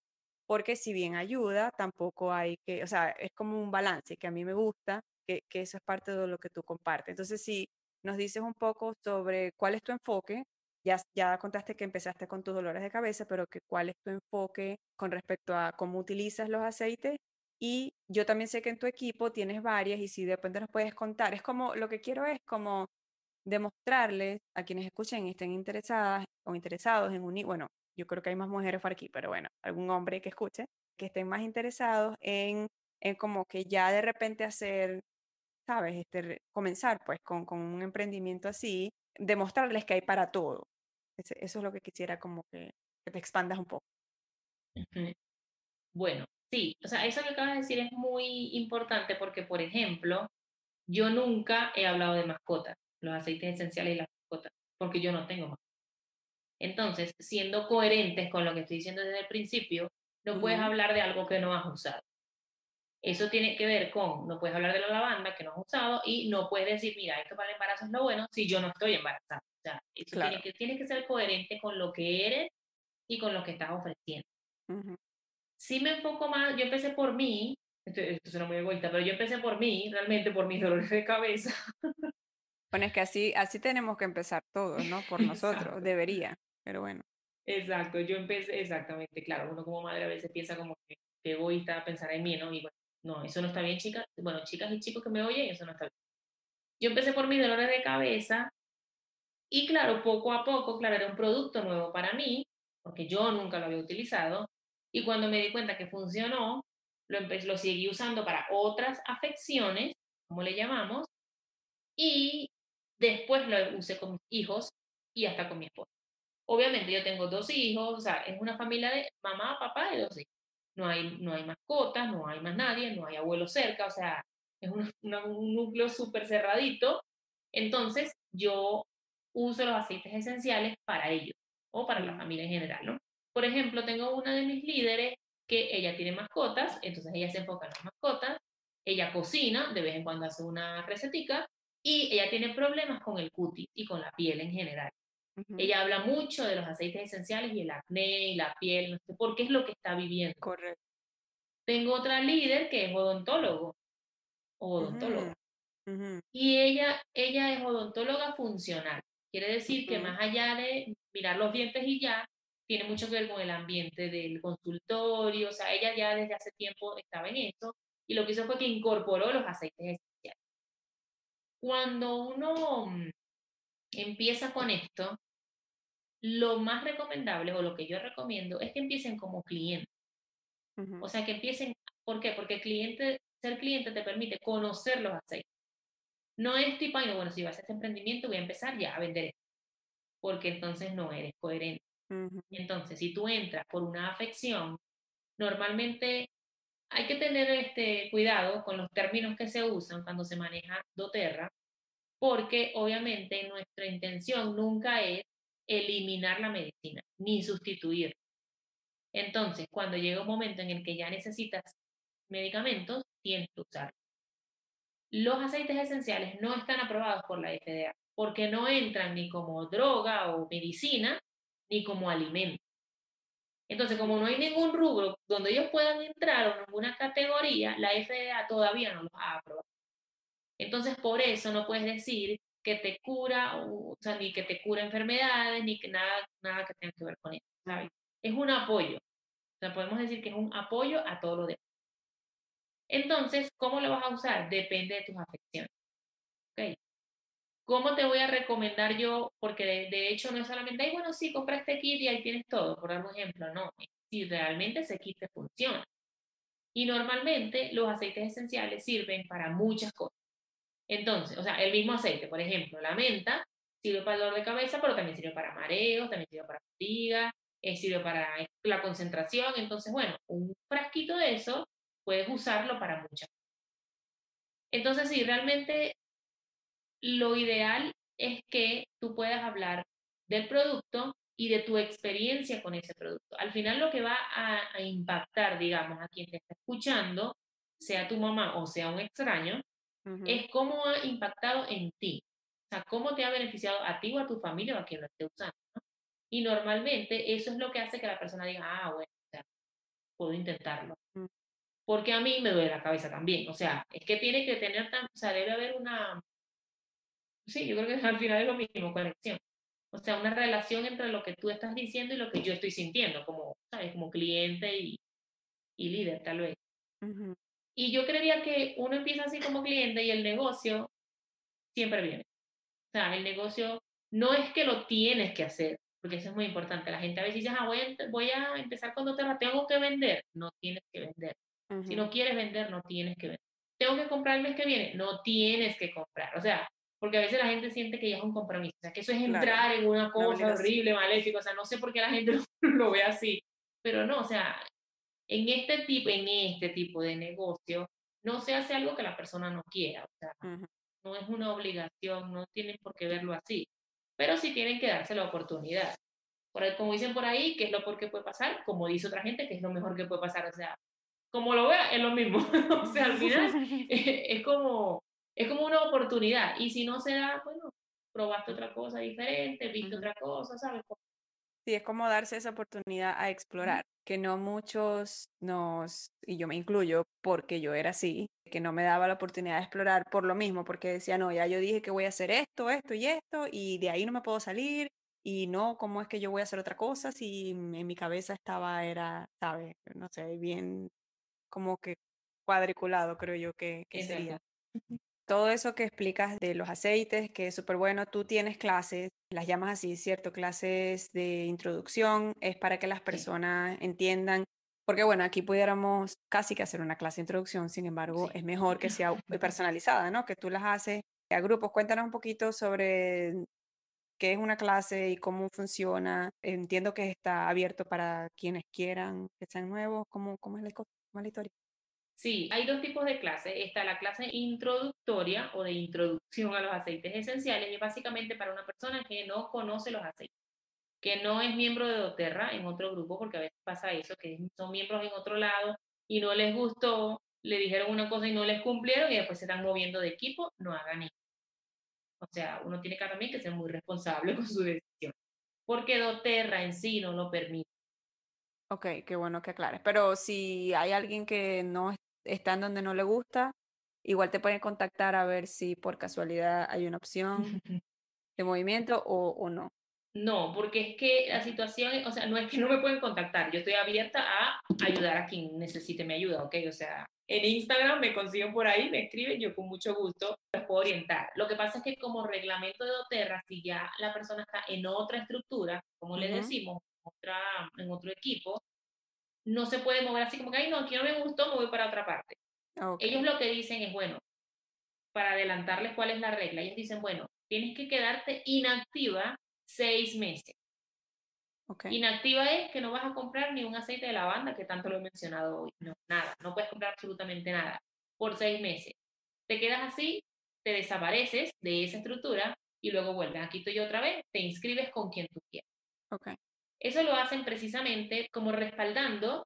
Porque si bien ayuda, tampoco hay que, o sea, es como un balance que a mí me gusta, que, que eso es parte de lo que tú compartes. Entonces, si nos dices un poco sobre cuál es tu enfoque, ya, ya contaste que empezaste con tus dolores de cabeza, pero que cuál es tu enfoque con respecto a cómo utilizas los aceites. Y yo también sé que en tu equipo tienes varias y si de repente nos puedes contar, es como, lo que quiero es como demostrarles a quienes escuchen y estén interesadas o interesados en unir, bueno, yo creo que hay más mujeres por aquí, pero bueno, algún hombre que escuche, que estén más interesados en, en como que ya de repente hacer, sabes, este, comenzar pues con, con un emprendimiento así, demostrarles que hay para todo, eso es lo que quisiera como que, te expandas un poco. Bueno, Sí, o sea, eso que acabas de decir es muy importante porque, por ejemplo, yo nunca he hablado de mascotas, los aceites esenciales y las mascotas, porque yo no tengo mascotas. Entonces, siendo coherentes con lo que estoy diciendo desde el principio, no puedes hablar de algo que no has usado. Eso tiene que ver con, no puedes hablar de la lavanda que no has usado y no puedes decir, mira, esto para el embarazo es lo bueno si yo no estoy embarazada. O sea, eso tiene, que, tiene que ser coherente con lo que eres y con lo que estás ofreciendo. Si me enfoco más, yo empecé por mí, esto, esto suena muy egoísta, pero yo empecé por mí, realmente por mis dolores de cabeza. Bueno, es que así, así tenemos que empezar todos, ¿no? Por nosotros, debería, pero bueno. Exacto, yo empecé, exactamente, claro, uno como madre a veces piensa como que, que egoísta pensar en mí, ¿no? Y bueno, no, eso no está bien, chicas. Bueno, chicas y chicos que me oyen, eso no está bien. Yo empecé por mis dolores de cabeza y claro, poco a poco, claro, era un producto nuevo para mí, porque yo nunca lo había utilizado. Y cuando me di cuenta que funcionó, lo, lo seguí usando para otras afecciones, como le llamamos, y después lo usé con mis hijos y hasta con mi esposa. Obviamente yo tengo dos hijos, o sea, es una familia de mamá, papá y dos hijos no hay, no hay mascotas, no hay más nadie, no hay abuelo cerca, o sea, es un, un núcleo súper cerradito. Entonces, yo uso los aceites esenciales para ellos o para la familia en general, ¿no? Por ejemplo, tengo una de mis líderes que ella tiene mascotas, entonces ella se enfoca en las mascotas, ella cocina, de vez en cuando hace una recetica, y ella tiene problemas con el cutis y con la piel en general. Ella habla mucho de los aceites esenciales y el acné y la piel, no sé, porque es lo que está viviendo. Correcto. Tengo otra líder que es odontólogo, odontóloga. Y ella, ella es odontóloga funcional. Quiere decir que más allá de mirar los dientes y ya, tiene mucho que ver con el ambiente del consultorio. O sea, ella ya desde hace tiempo estaba en esto y lo que hizo fue que incorporó los aceites esenciales. Cuando uno mm, empieza con esto, lo más recomendable o lo que yo recomiendo es que empiecen como cliente. O sea, que empiecen, ¿por qué? Porque cliente, ser cliente te permite conocer los aceites. No es tipo, ay, no, bueno, si vas a este emprendimiento voy a empezar ya a vender esto. Porque entonces no eres coherente. Entonces, si tú entras por una afección, normalmente hay que tener este cuidado con los términos que se usan cuando se maneja doTERRA, porque obviamente nuestra intención nunca es eliminar la medicina ni sustituir. Entonces, cuando llega un momento en el que ya necesitas medicamentos, tienes que usarlos. Los aceites esenciales no están aprobados por la FDA porque no entran ni como droga o medicina ni como alimento. Entonces, como no hay ningún rubro donde ellos puedan entrar o ninguna categoría, la FDA todavía no los ha aprobado. Entonces, por eso no puedes decir que te cura, o, sea, ni que te cura enfermedades, ni que nada, nada que tenga que ver con eso, ¿sabes? Es un apoyo. O sea, podemos decir que es un apoyo a todo lo demás. Entonces, ¿cómo lo vas a usar? Depende de tus afecciones. ¿Ok? ¿Cómo te voy a recomendar yo? Porque de, hecho no es solamente, ay, bueno, sí, compra este kit y ahí tienes todo, por dar un ejemplo, no. Si realmente ese kit te funciona. Y normalmente los aceites esenciales sirven para muchas cosas. Entonces, o sea, el mismo aceite, por ejemplo, la menta sirve para dolor de cabeza, pero también sirve para mareos, también sirve para fatiga, eh, sirve para la concentración. Entonces, bueno, un frasquito de eso puedes usarlo para muchas Entonces, sí, realmente lo ideal es que tú puedas hablar del producto y de tu experiencia con ese producto. Al final lo que va a, a impactar, digamos, a quien te está escuchando, sea tu mamá o sea un extraño, es cómo ha impactado en ti. O sea, cómo te ha beneficiado a ti o a tu familia o a quien lo esté usando. Y normalmente eso es lo que hace que la persona diga, ah, bueno, o sea, puedo intentarlo. Mm. Porque a mí me duele la cabeza también. O sea, es que tiene que tener, tan, o sea, debe haber una, sí, yo creo que al final es lo mismo, conexión. O sea, una relación entre lo que tú estás diciendo y lo que yo estoy sintiendo, como, ¿sabes? Como cliente y, y líder, tal vez. Y yo creería que uno empieza así como cliente y el negocio siempre viene. O sea, el negocio no es que lo tienes que hacer, porque eso es muy importante. La gente a veces dice, ah, voy a, voy a empezar con doTERRA, tengo que vender. No tienes que vender. Si no quieres vender, no tienes que vender. Tengo que comprar el mes que viene, no tienes que comprar. O sea, porque a veces la gente siente que ya es un compromiso. O sea, que eso es entrar en una cosa horrible, maléfica. O sea, no sé por qué la gente lo, lo ve así. Pero no, o sea, En este tipo, en este tipo de negocio, no se hace algo que la persona no quiera, o sea, no es una obligación, no tienen por qué verlo así, pero sí tienen que darse la oportunidad. Por ahí, como dicen por ahí, ¿qué es lo peor que puede pasar? Como dice otra gente, que es lo mejor que puede pasar, o sea, como lo vea, es lo mismo, o sea, al final es, como, es como una oportunidad, y si no se da, bueno, probaste otra cosa diferente, viste otra cosa, ¿sabes? Sí, es como darse esa oportunidad a explorar, que no muchos nos, y yo me incluyo porque yo era así, que no me daba la oportunidad de explorar por lo mismo, porque decía, no, ya yo dije que voy a hacer esto, esto y esto, y de ahí no me puedo salir, y no, ¿cómo es que yo voy a hacer otra cosa si en mi cabeza estaba, era, ¿sabes? No sé, bien como que cuadriculado, creo yo que, que sería todo eso que explicas de los aceites, que es súper bueno, tú tienes clases, las llamas así, ¿cierto? Clases de introducción, es para que las personas entiendan, porque bueno, aquí pudiéramos casi que hacer una clase de introducción, sin embargo, es mejor que sea personalizada, ¿no? Que tú las haces a grupos. Cuéntanos un poquito sobre qué es una clase y cómo funciona. Entiendo que está abierto para quienes quieran que sean nuevos. ¿Cómo, cómo es la historia? Sí, hay dos tipos de clases. Está la clase introductoria o de introducción a los aceites esenciales y es básicamente para una persona que no conoce los aceites, que no es miembro de doTERRA en otro grupo, porque a veces pasa eso, que son miembros en otro lado y no les gustó, le dijeron una cosa y no les cumplieron y después se están moviendo de equipo, no hagan eso. O sea, uno tiene que también que ser muy responsable con su decisión, porque doTERRA en sí no lo permite. Ok, qué bueno que aclares. Pero si hay alguien que no está en donde no le gusta, igual te pueden contactar a ver si por casualidad hay una opción de movimiento o, o no. No, porque es que la situación, o sea, no es que no me pueden contactar, yo estoy abierta a ayudar a quien necesite mi ayuda, ¿ok? O sea, en Instagram me consiguen por ahí, me escriben, yo con mucho gusto les puedo orientar. Lo que pasa es que como reglamento de doTERRA, si ya la persona está en otra estructura, como le decimos, otra, en otro equipo, no se puede mover así como que, ay, no, aquí no me gustó, me voy para otra parte. Ellos lo que dicen es, bueno, para adelantarles cuál es la regla, ellos dicen, bueno, tienes que quedarte inactiva seis meses. Inactiva es que no vas a comprar ni un aceite de lavanda, que tanto lo he mencionado hoy. No, nada, no puedes comprar absolutamente nada por seis meses. Te quedas así, te desapareces de esa estructura y luego vuelves. Aquí estoy otra vez, te inscribes con quien tú quieras. Okay. Eso lo hacen precisamente como respaldando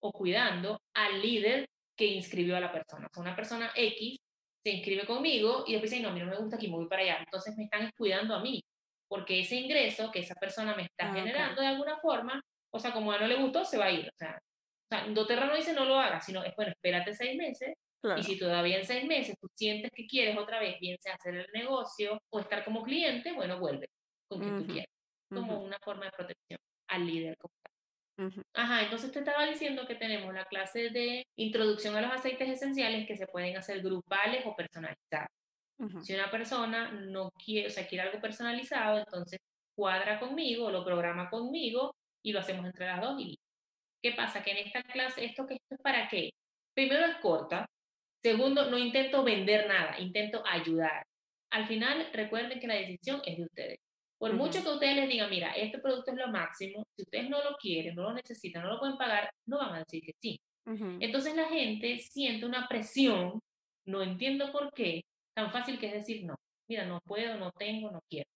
o cuidando al líder que inscribió a la persona. O sea, una persona X se inscribe conmigo y después dice, no, mira, no me gusta aquí, me voy para allá. Entonces me están cuidando a mí, porque ese ingreso que esa persona me está ah, generando de alguna forma, o sea, como a no le gustó, se va a ir. O sea, o sea Doterra no dice no lo hagas, sino es, bueno, espérate seis meses Y si todavía en seis meses tú sientes que quieres otra vez, bien sea hacer el negocio o estar como cliente, bueno, vuelve con quien tú quieras, como una forma de protección al líder. Ajá, entonces te estaba diciendo que tenemos la clase de introducción a los aceites esenciales que se pueden hacer grupales o personalizados. Si una persona no quiere, o sea, quiere algo personalizado, entonces cuadra conmigo, lo programa conmigo y lo hacemos entre las dos y ¿Qué pasa? Que en esta clase, ¿esto, que esto es para qué? Primero es corta. Segundo, no intento vender nada, intento ayudar. Al final, recuerden que la decisión es de ustedes. Por mucho que ustedes les digan, mira, este producto es lo máximo, si ustedes no lo quieren, no lo necesitan, no lo pueden pagar, no van a decir que sí. Entonces la gente siente una presión, no entiendo por qué, tan fácil que es decir no. Mira, no puedo, no tengo, no quiero.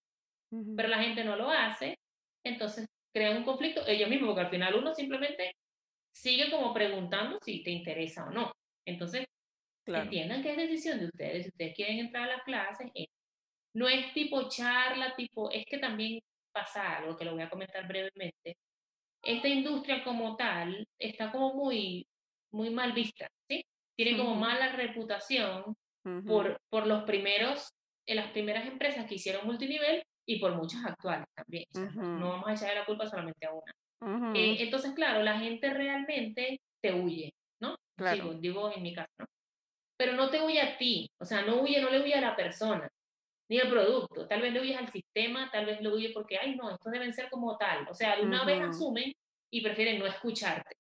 Pero la gente no lo hace, entonces crea un conflicto ellos mismos, porque al final uno simplemente sigue como preguntando si te interesa o no. Entonces, entiendan que es decisión de ustedes. Si ustedes quieren entrar a las clases, no es tipo charla, tipo, es que también pasa algo que lo voy a comentar brevemente. Esta industria como tal está como muy, muy mal vista, ¿sí? Tiene como mala reputación por, por los primeros, en las primeras empresas que hicieron multinivel y por muchas actuales también. no vamos a echarle la culpa solamente a una. Eh, entonces, claro, la gente realmente te huye, ¿no? Claro. digo en mi caso, ¿no? Pero no te huye a ti, o sea, no huye, no le huye a la persona ni el producto. Tal vez le huyes al sistema, tal vez le huyes porque, ay, no, estos deben ser como tal. O sea, de una vez asumen y prefieren no escucharte.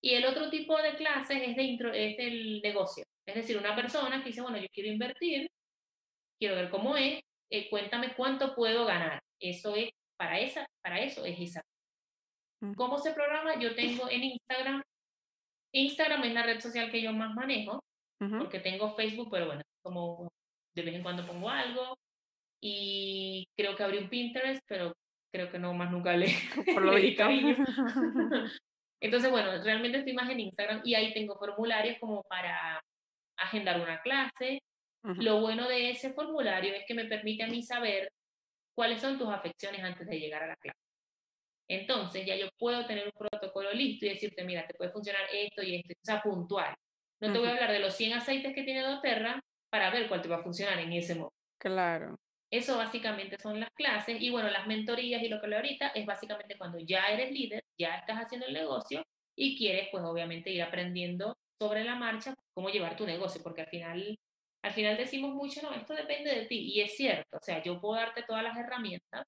Y el otro tipo de clases es, de intro, es del negocio. Es decir, una persona que dice, bueno, yo quiero invertir, quiero ver cómo es, eh, cuéntame cuánto puedo ganar. Eso es, para, esa, para eso es esa. ¿Cómo se programa? Yo tengo en Instagram Instagram es la red social que yo más manejo, Ujú. porque tengo Facebook, pero bueno, como de vez en cuando pongo algo. Y creo que abrí un Pinterest, pero creo que no más nunca le, Por lo visto. Entonces, bueno, realmente estoy más en Instagram y ahí tengo formularios como para agendar una clase. Ujú. Lo bueno de ese formulario es que me permite a mí saber cuáles son tus afecciones antes de llegar a la clase. Entonces, ya yo puedo tener un protocolo listo y decirte, mira, te puede funcionar esto y esto, o sea, puntual. No te voy a hablar de los 100 aceites que tiene doTERRA para ver cuál te va a funcionar en ese momento. Claro. Eso básicamente son las clases y bueno, las mentorías y lo que lo ahorita es básicamente cuando ya eres líder, ya estás haciendo el negocio y quieres pues obviamente ir aprendiendo sobre la marcha cómo llevar tu negocio, porque al final, al final decimos mucho, no, esto depende de ti y es cierto, o sea, yo puedo darte todas las herramientas,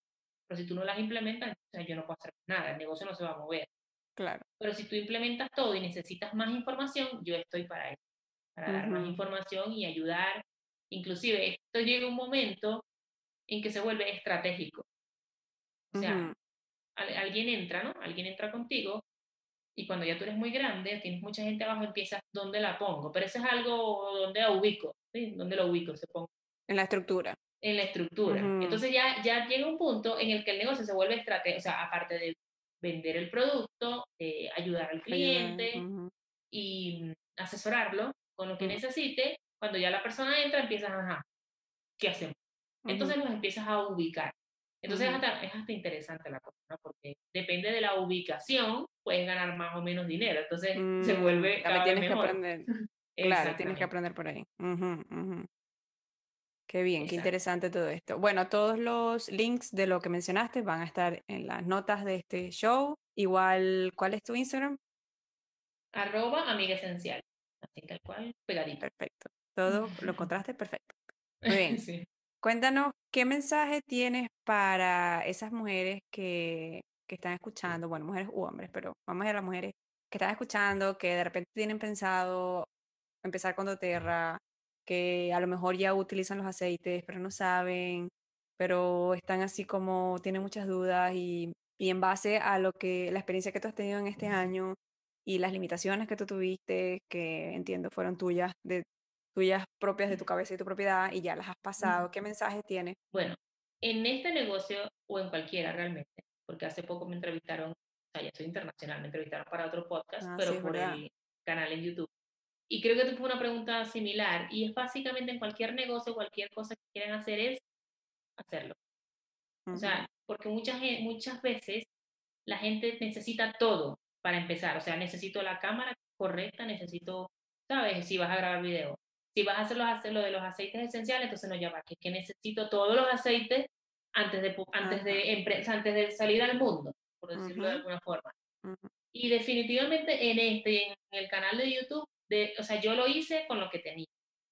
pero si tú no las implementas, o sea, yo no puedo hacer nada, el negocio no se va a mover. Claro. Pero si tú implementas todo y necesitas más información, yo estoy para eso, para dar más información y ayudar. Inclusive esto llega un momento en que se vuelve estratégico. O sea, Ujú. al- alguien entra, ¿no? Alguien entra contigo y cuando ya tú eres muy grande, tienes mucha gente abajo, empiezas, ¿dónde la pongo? Pero eso es algo donde la ubico, ¿sí? ¿Dónde lo ubico? Se pongo En la estructura. en la estructura. Ujú. Entonces ya, ya llega un punto en el que el negocio se vuelve estratégico, o sea, aparte de vender el producto, de ayudar al cliente Ujú. y mm, asesorarlo con lo que Ujú. necesite, cuando ya la persona entra, empiezas, ajá, ¿qué hacemos? Entonces los empiezas a ubicar. Entonces es, hasta, es hasta interesante la cosa, ¿no? Porque depende de la ubicación, puedes ganar más o menos dinero. Entonces se Mm, vuelve cada vez tienes que aprender. Claro, tienes que aprender por ahí. Qué bien, qué interesante todo esto. Bueno, todos los links de lo que mencionaste van a estar en las notas de este show. Igual, ¿cuál es tu Instagram? Arroba amiga esencial. Así tal cual, pegadito. Perfecto. Todo lo encontraste perfecto. Muy bien. Sí. Cuéntanos, ¿qué mensaje tienes para esas mujeres que, que están escuchando? Bueno, mujeres u hombres, pero vamos a ver a las mujeres que están escuchando, que de repente tienen pensado empezar con doTERRA, que a lo mejor ya utilizan los aceites, pero no saben, pero están así como, tienen muchas dudas y, y en base a lo que, la experiencia que tú has tenido en este año y las limitaciones que tú tuviste, que entiendo fueron tuyas, de, tuyas propias de tu cabeza y tu propiedad, y ya las has pasado, ¿qué mensaje tienes? Bueno, en este negocio o en cualquiera realmente, porque hace poco me entrevistaron, o sea, ya soy internacional, me entrevistaron para otro podcast, Ah, pero sí, por verdad. el canal en YouTube. Y creo que fue una pregunta similar, y es básicamente en cualquier negocio, cualquier cosa que quieran hacer es hacerlo. O sea, porque muchas, muchas veces la gente necesita todo para empezar. O sea, necesito la cámara correcta, necesito, ¿sabes? Si vas a grabar video. Si vas a hacer los, lo de los aceites esenciales, entonces no, ya va, que que necesito todos los aceites antes de, antes Ajá. de, antes de salir al mundo, por decirlo de alguna forma. Y definitivamente en este, en el canal de YouTube, de, o sea, yo lo hice con lo que tenía.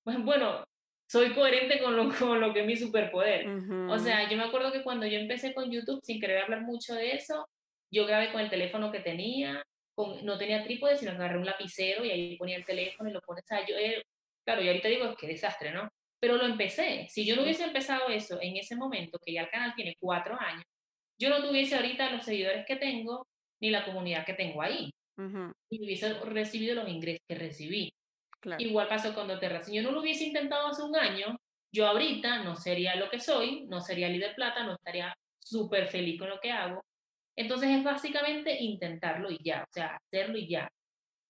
Pues bueno, soy coherente con lo, con lo que es mi superpoder. O sea, yo me acuerdo que cuando yo empecé con YouTube, sin querer hablar mucho de eso, yo grabé con el teléfono que tenía, con, no tenía trípode, sino que agarré un lapicero y ahí ponía el teléfono y lo ponía. O sea, yo, eh, claro, yo ahorita digo, qué desastre, ¿no? Pero lo empecé. Si yo no hubiese empezado eso en ese momento, que ya el canal tiene cuatro años, yo no tuviese ahorita los seguidores que tengo ni la comunidad que tengo ahí. ujú, Y hubiese recibido los ingresos que recibí. Claro. Igual pasó con doTERRA. Si yo no lo hubiese intentado hace un año, yo ahorita no sería lo que soy, no sería líder plata, no estaría súper feliz con lo que hago. Entonces es básicamente intentarlo y ya, o sea, hacerlo y ya.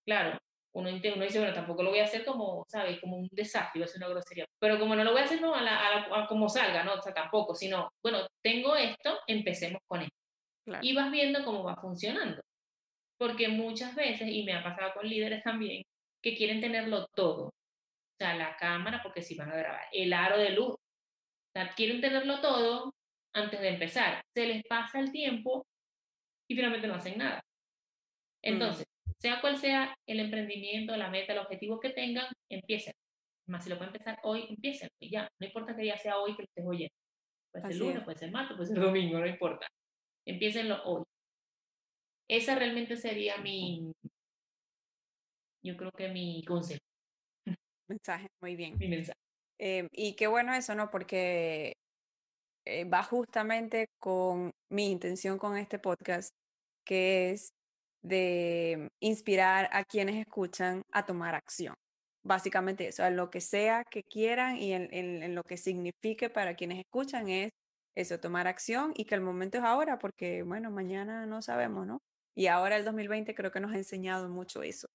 Claro, uno, uno dice, bueno, tampoco lo voy a hacer como, ¿sabes? Como un desafío, es una grosería. Pero como no lo voy a hacer no, a, la, a, la- a como salga, ¿no? O sea, tampoco, sino, bueno, tengo esto, empecemos con esto. Claro. Y vas viendo cómo va funcionando. Porque muchas veces, y me ha pasado con líderes también, que quieren tenerlo todo. O sea, la cámara, porque si van a grabar, el aro de luz. O sea, quieren tenerlo todo antes de empezar. Se les pasa el tiempo y finalmente no hacen nada. Entonces, sea cual sea el emprendimiento, la meta, el objetivo que tengan, empiecen. Más si lo pueden empezar hoy, empiecen. Y ya, no importa que ya sea hoy que lo estés oyendo. Puede ser lunes, es. puede ser martes, puede ser domingo, no importa. Empiecenlo hoy. Esa realmente sería mi, yo creo que mi consejo, Mensaje, muy bien. mi mensaje. Eh, y qué bueno eso, ¿no? Porque eh, va justamente con mi intención con este podcast, que es de inspirar a quienes escuchan a tomar acción. Básicamente eso, en lo que sea que quieran y en, en lo que signifique para quienes escuchan es eso, tomar acción y que el momento es ahora, porque bueno, mañana no sabemos, ¿no? Y ahora el 2020 creo que nos ha enseñado mucho eso,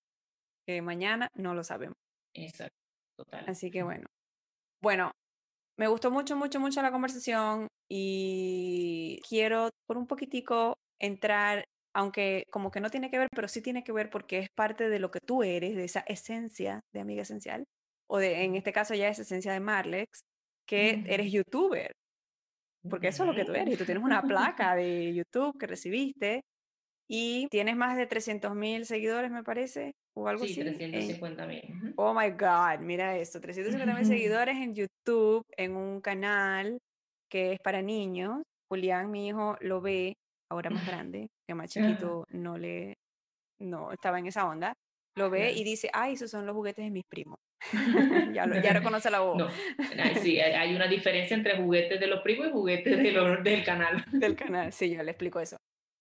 que mañana no lo sabemos. Exacto, total. Así que bueno. Bueno, me gustó mucho, mucho, mucho la conversación y quiero por un poquitico entrar, aunque como que no tiene que ver, pero sí tiene que ver porque es parte de lo que tú eres, de esa esencia de amiga esencial, o de, en este caso ya es esencia de Marlex, que eres youtuber porque eso es lo que tú eres. Y tú tienes una placa de YouTube que recibiste y tienes más de 300 mil seguidores, me parece, o algo sí, así. 350 mil. Oh my God, mira esto, 350 mil seguidores en YouTube, en un canal que es para niños. Julián, mi hijo, lo ve ahora más grande, que más chiquito no le, no estaba en esa onda. Lo ve y dice, ay, esos son los juguetes de mis primos. ya, lo, ya reconoce la voz. No, sí, hay una diferencia entre juguetes de los primos y juguetes de los, del canal. Del canal, sí, yo le explico eso.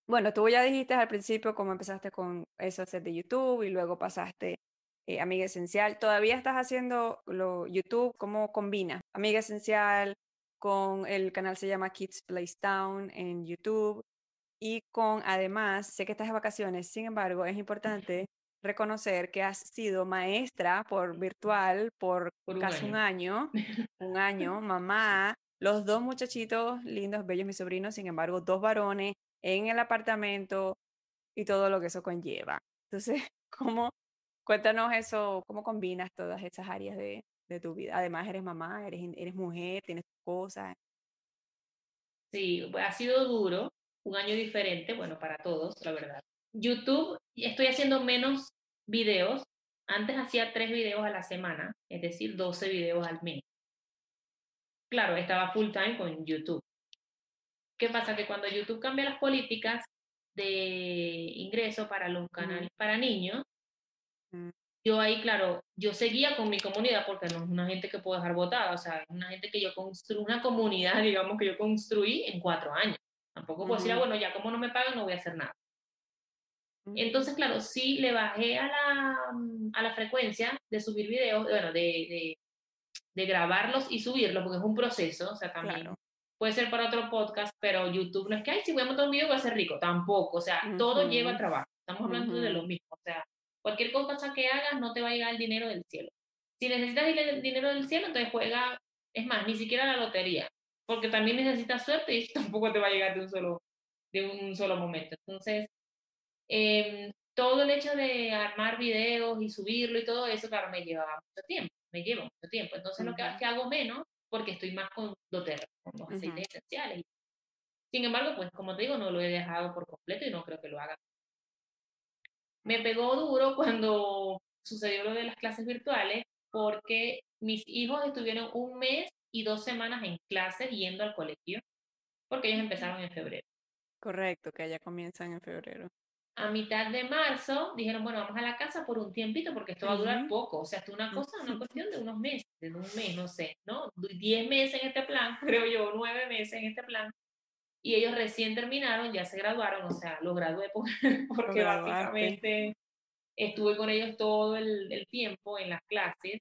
Bueno, tú ya dijiste al principio cómo empezaste con eso set de YouTube y luego pasaste eh, Amiga Esencial. ¿Todavía estás haciendo lo, YouTube? ¿Cómo combinas Amiga Esencial con el canal se llama Kids Place Town en YouTube? Y con, además, sé que estás de vacaciones, sin embargo, es importante reconocer que has sido maestra por virtual por, casi un año. un año, mamá, los dos muchachitos lindos, bellos, mis sobrinos, sin embargo, dos varones en el apartamento y todo lo que eso conlleva. Entonces, ¿cómo, cuéntanos eso, cómo combinas todas esas áreas de, de tu vida? Además, eres mamá, eres, eres mujer, tienes cosas. Sí, ha sido duro, un año diferente, bueno, para todos, la verdad. YouTube, estoy haciendo menos videos. Antes hacía tres videos a la semana, es decir, 12 videos al mes. Claro, estaba full time con YouTube. ¿Qué pasa? Que cuando YouTube cambia las políticas de ingreso para los canales para niños, mm. yo ahí, claro, yo seguía con mi comunidad porque no es una gente que puedo dejar votada, o sea, es una gente que yo construí, una comunidad, digamos, que yo construí en cuatro años. Tampoco puedo decir, ah, bueno, ya como no me pagan, no voy a hacer nada. Entonces, claro, sí le bajé a la, mm, a la frecuencia de subir videos, bueno, de, de, de, grabarlos y subirlos, porque es un proceso, o sea, también puede ser para otro podcast, pero YouTube no es que, ay, si voy a montar un video voy a ser rico, tampoco, o sea, todo lleva trabajo, estamos hablando de lo mismo, o sea, cualquier cosa que hagas no te va a llegar el dinero del cielo. Si necesitas el dinero del cielo, entonces juega, es más, ni siquiera la lotería, porque también necesitas suerte y tampoco te va a llegar de un solo, de un solo momento. Entonces, eh, todo el hecho de armar videos y subirlo y todo eso, claro, me lleva mucho tiempo, me lleva mucho tiempo. Entonces, lo que, que hago menos, porque estoy más con doTERRA, con los aceites esenciales. Sin embargo, pues como te digo, no lo he dejado por completo y no creo que lo haga. Me pegó duro cuando sucedió lo de las clases virtuales, porque mis hijos estuvieron un mes y dos semanas en clases yendo al colegio, porque ellos empezaron en febrero. Correcto, que allá comienzan en febrero a mitad de marzo dijeron, bueno, vamos a la casa por un tiempito porque esto va a durar poco. O sea, esto es una cosa, una cuestión de unos meses, de un mes, no sé, ¿no? Diez meses en este plan, creo yo, nueve meses en este plan. Y ellos recién terminaron, ya se graduaron, o sea, los gradué porque básicamente estuve con ellos todo el, el tiempo en las clases.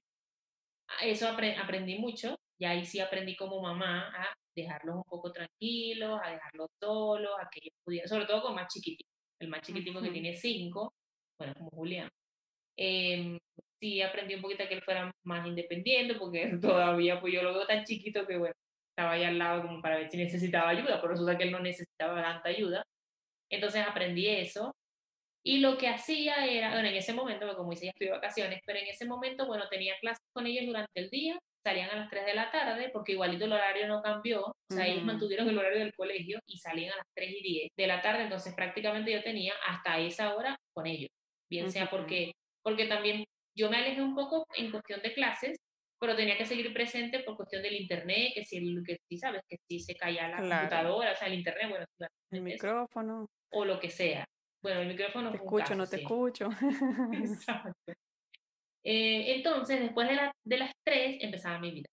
Eso aprendí mucho, y ahí sí aprendí como mamá a dejarlos un poco tranquilos, a dejarlos solos, a que ellos pudieran, sobre todo con más chiquititos el más chiquitico que tiene cinco, bueno, como Julián. Eh, sí aprendí un poquito a que él fuera más independiente, porque todavía pues yo lo veo tan chiquito que bueno, estaba ahí al lado como para ver si necesitaba ayuda, pero resulta que él no necesitaba tanta ayuda. Entonces aprendí eso. Y lo que hacía era, bueno, en ese momento, como hice ya estoy de vacaciones, pero en ese momento, bueno, tenía clases con ellos durante el día salían a las 3 de la tarde, porque igualito el horario no cambió, o sea, ellos mantuvieron el horario del colegio y salían a las 3 y 10 de la tarde, entonces prácticamente yo tenía hasta esa hora con ellos, bien sea porque, porque también yo me alejé un poco en cuestión de clases, pero tenía que seguir presente por cuestión del internet, que si, que si sabes, que si se caía la computadora, o sea, el internet, bueno, el micrófono. O lo que sea. Bueno, el micrófono. Te escucho, no te escucho. Exacto. Eh, entonces, después de, la, de las tres, empezaba mi vida.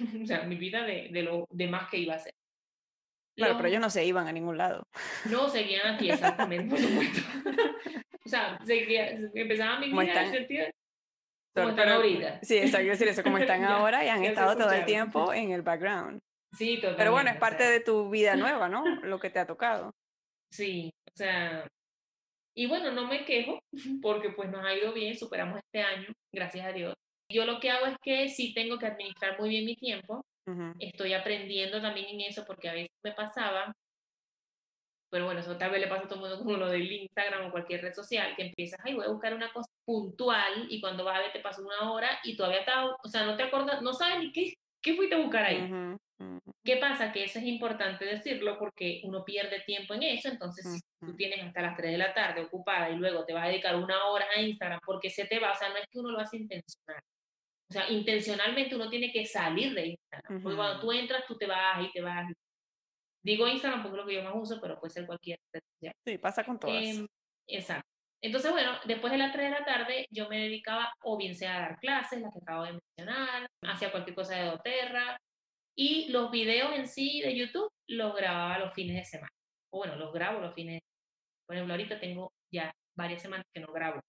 o sea, mi vida de, de lo demás que iba a hacer. Claro, pero ellos no se iban a ningún lado. No, seguían aquí, exactamente, por supuesto. o sea, seguía, empezaba mi vida en el sentido como están ahorita. Sí, exacto, decir eso, como están ahora y han estado todo el tiempo en el background. Sí, totalmente. Pero bueno, es parte de tu vida nueva, ¿no? Lo que te ha tocado. Sí, o sea, y bueno, no me quejo porque pues nos ha ido bien, superamos este año, gracias a Dios. Yo lo que hago es que sí tengo que administrar muy bien mi tiempo. Estoy aprendiendo también en eso porque a veces me pasaba, pero bueno, eso tal vez le pasa a todo el mundo como lo del Instagram o cualquier red social, que empiezas, ay, voy a buscar una cosa puntual y cuando vas a ver te pasó una hora y todavía está, o sea, no te acuerdas, no sabes ni qué, qué fuiste a buscar ahí. ¿Qué pasa? Que eso es importante decirlo porque uno pierde tiempo en eso, entonces si tú tienes hasta las 3 de la tarde ocupada y luego te vas a dedicar una hora a Instagram porque se te va, o sea, no es que uno lo hace intencional. O sea, intencionalmente uno tiene que salir de Instagram. Porque cuando tú entras, tú te vas y te vas. Digo Instagram porque es lo que yo más uso, pero puede ser cualquier red social. Sí, pasa con todas. Em, exacto. Entonces, bueno, después de las 3 de la tarde yo me dedicaba o bien sea a dar clases, las que acabo de mencionar, hacía cualquier cosa de doTERRA, y los videos en sí de YouTube los grababa los fines de semana. O bueno, los grabo los fines de semana. Por ejemplo, ahorita tengo ya varias semanas que no grabo.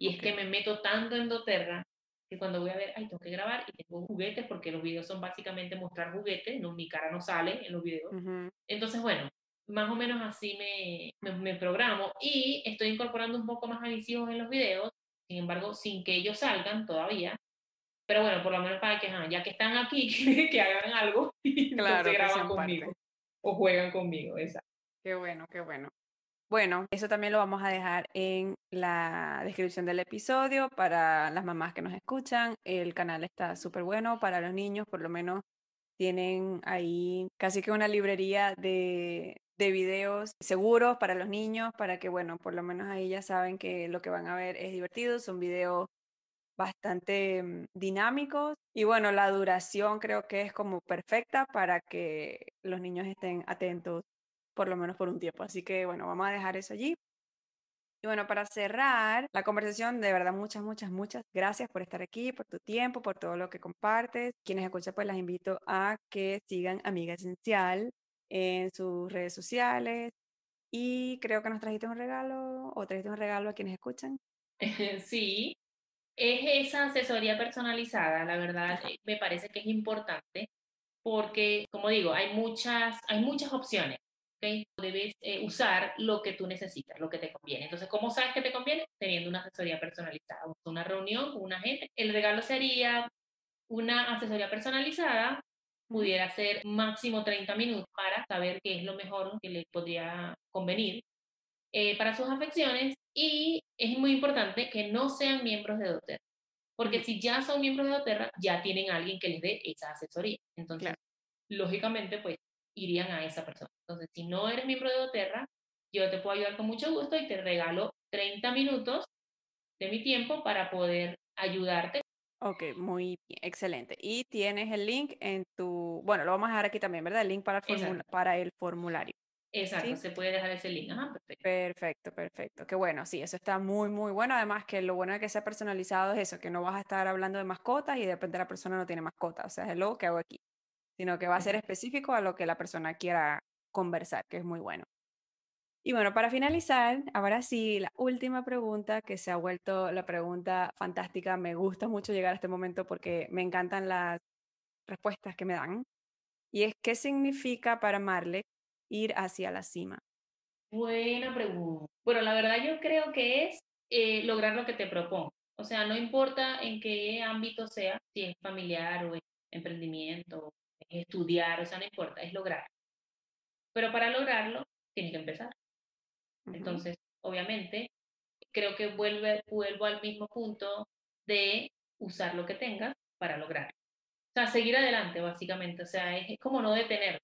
Y es que me meto tanto en doTERRA que cuando voy a ver, ay, tengo que grabar y tengo juguetes porque los videos son básicamente mostrar juguetes, no, mi cara no sale en los videos. Entonces, bueno, más o menos así me, me, programo y estoy incorporando un poco más a mis hijos en los videos, sin embargo, sin que ellos salgan todavía. Pero bueno, por lo menos para que, ya que están aquí, que, hagan algo y claro, se graban conmigo o juegan conmigo, exacto. Qué bueno, qué bueno. Bueno, eso también lo vamos a dejar en la descripción del episodio para las mamás que nos escuchan. El canal está súper bueno para los niños, por lo menos tienen ahí casi que una librería de, de videos seguros para los niños, para que, bueno, por lo menos ahí ya saben que lo que van a ver es divertido, son videos bastante mm, dinámicos y bueno, la duración creo que es como perfecta para que los niños estén atentos por lo menos por un tiempo. Así que bueno, vamos a dejar eso allí. Y bueno, para cerrar la conversación, de verdad, muchas, muchas, muchas gracias por estar aquí, por tu tiempo, por todo lo que compartes. Quienes escuchan, pues las invito a que sigan Amiga Esencial en sus redes sociales. Y creo que nos trajiste un regalo o trajiste un regalo a quienes escuchan. Sí, es esa asesoría personalizada, la verdad, eh, me parece que es importante porque, como digo, hay muchas, hay muchas opciones. Debes eh, usar lo que tú necesitas, lo que te conviene. Entonces, ¿cómo sabes que te conviene? Teniendo una asesoría personalizada, una reunión con una gente. El regalo sería una asesoría personalizada, pudiera ser máximo 30 minutos para saber qué es lo mejor que le podría convenir eh, para sus afecciones y es muy importante que no sean miembros de doTERRA, porque si ya son miembros de doTERRA, ya tienen a alguien que les dé esa asesoría. Entonces, lógicamente, pues irían a esa persona. Entonces, si no eres miembro de doTERRA, yo te puedo ayudar con mucho gusto y te regalo 30 minutos de mi tiempo para poder ayudarte. Ok, muy bien, excelente. Y tienes el link en tu, bueno, lo vamos a dejar aquí también, ¿verdad? El link para el, para el formulario. Exacto, se puede dejar ese link. Ajá, perfecto. Perfecto, perfecto. Qué bueno, sí, eso está muy, muy bueno. Además que lo bueno de que sea personalizado es eso, que no vas a estar hablando de mascotas y de repente la persona no tiene mascota. O sea, es lo que hago aquí sino que va a ser específico a lo que la persona quiera conversar, que es muy bueno. Y bueno, para finalizar, ahora sí, la última pregunta que se ha vuelto la pregunta fantástica. Me gusta mucho llegar a este momento porque me encantan las respuestas que me dan. Y es, ¿qué significa para Marle ir hacia la cima? Buena pregunta. Bueno, la verdad yo creo que es eh, lograr lo que te propongo. O sea, no importa en qué ámbito sea, si es familiar o emprendimiento estudiar, o sea, no importa, es lograr. Pero para lograrlo, tienes que empezar. Entonces, obviamente, creo que vuelve, vuelvo al mismo punto de usar lo que tengas para lograr. O sea, seguir adelante, básicamente. O sea, es, como no detener.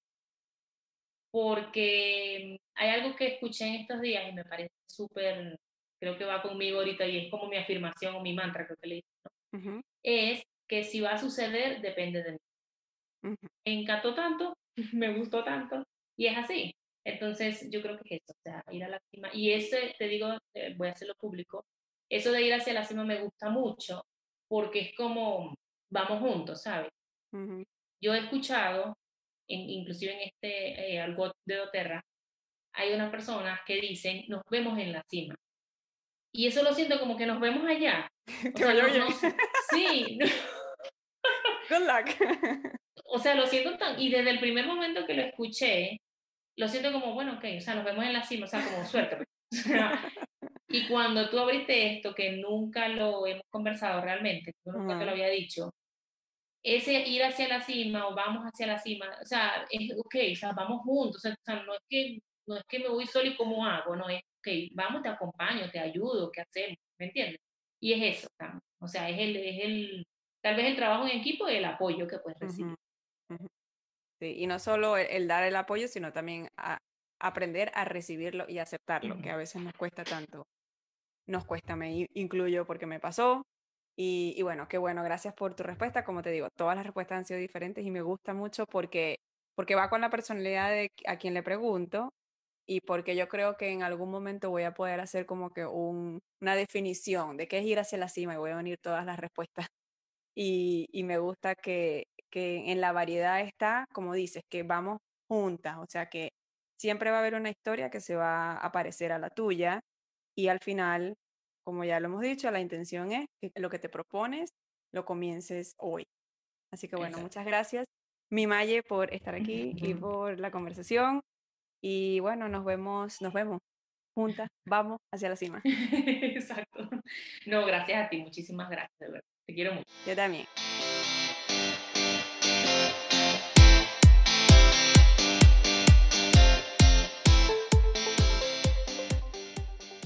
Porque hay algo que escuché en estos días y me parece súper, creo que va conmigo ahorita y es como mi afirmación o mi mantra, creo que le digo. Es que si va a suceder, depende de mí. Me encantó tanto, me gustó tanto, y es así. Entonces, yo creo que es eso, o sea, ir a la cima. Y ese, te digo, eh, voy a hacerlo público, eso de ir hacia la cima me gusta mucho, porque es como, vamos juntos, ¿sabes? Yo he escuchado, inclusive en este eh, algo de doTERRA, hay unas personas que dicen, nos vemos en la cima. Y eso lo siento como que nos vemos allá. O sea, no- sí, Good luck. o sea, lo siento tan, y desde el primer momento que lo escuché, lo siento como, bueno, ok, o sea, nos vemos en la cima, o sea, como suerte. pues. Y cuando tú abriste esto, que nunca lo hemos conversado realmente, yo nunca te lo había dicho, ese ir hacia la cima o vamos hacia la cima, o sea, es ok, o sea, vamos juntos, o sea, no es que no es que me voy solo y cómo hago, no es, ok, vamos, te acompaño, te ayudo, ¿qué hacemos? ¿Me entiendes? Y es eso o sea, es el, es el, tal vez el trabajo en equipo y el apoyo que puedes recibir. Ujú, ujú. Sí, y no solo el, el dar el apoyo, sino también a aprender a recibirlo y aceptarlo, que a veces nos cuesta tanto. Nos cuesta, me in- incluyo porque me pasó. Y, y bueno, qué bueno, gracias por tu respuesta. Como te digo, todas las respuestas han sido diferentes y me gusta mucho porque, porque va con la personalidad de a quien le pregunto y porque yo creo que en algún momento voy a poder hacer como que un- una definición de qué es ir hacia la cima y voy a unir todas las respuestas. Y, y me gusta que, que en la variedad está, como dices, que vamos juntas, o sea que siempre va a haber una historia que se va a parecer a la tuya y al final, como ya lo hemos dicho, la intención es que lo que te propones lo comiences hoy. Así que bueno, Exacto. muchas gracias, mi Maye, por estar aquí y por la conversación. Y bueno, nos vemos, nos vemos juntas, vamos hacia la cima. Exacto. No, gracias a ti, muchísimas gracias, de verdad. Te quiero mucho. Yo también.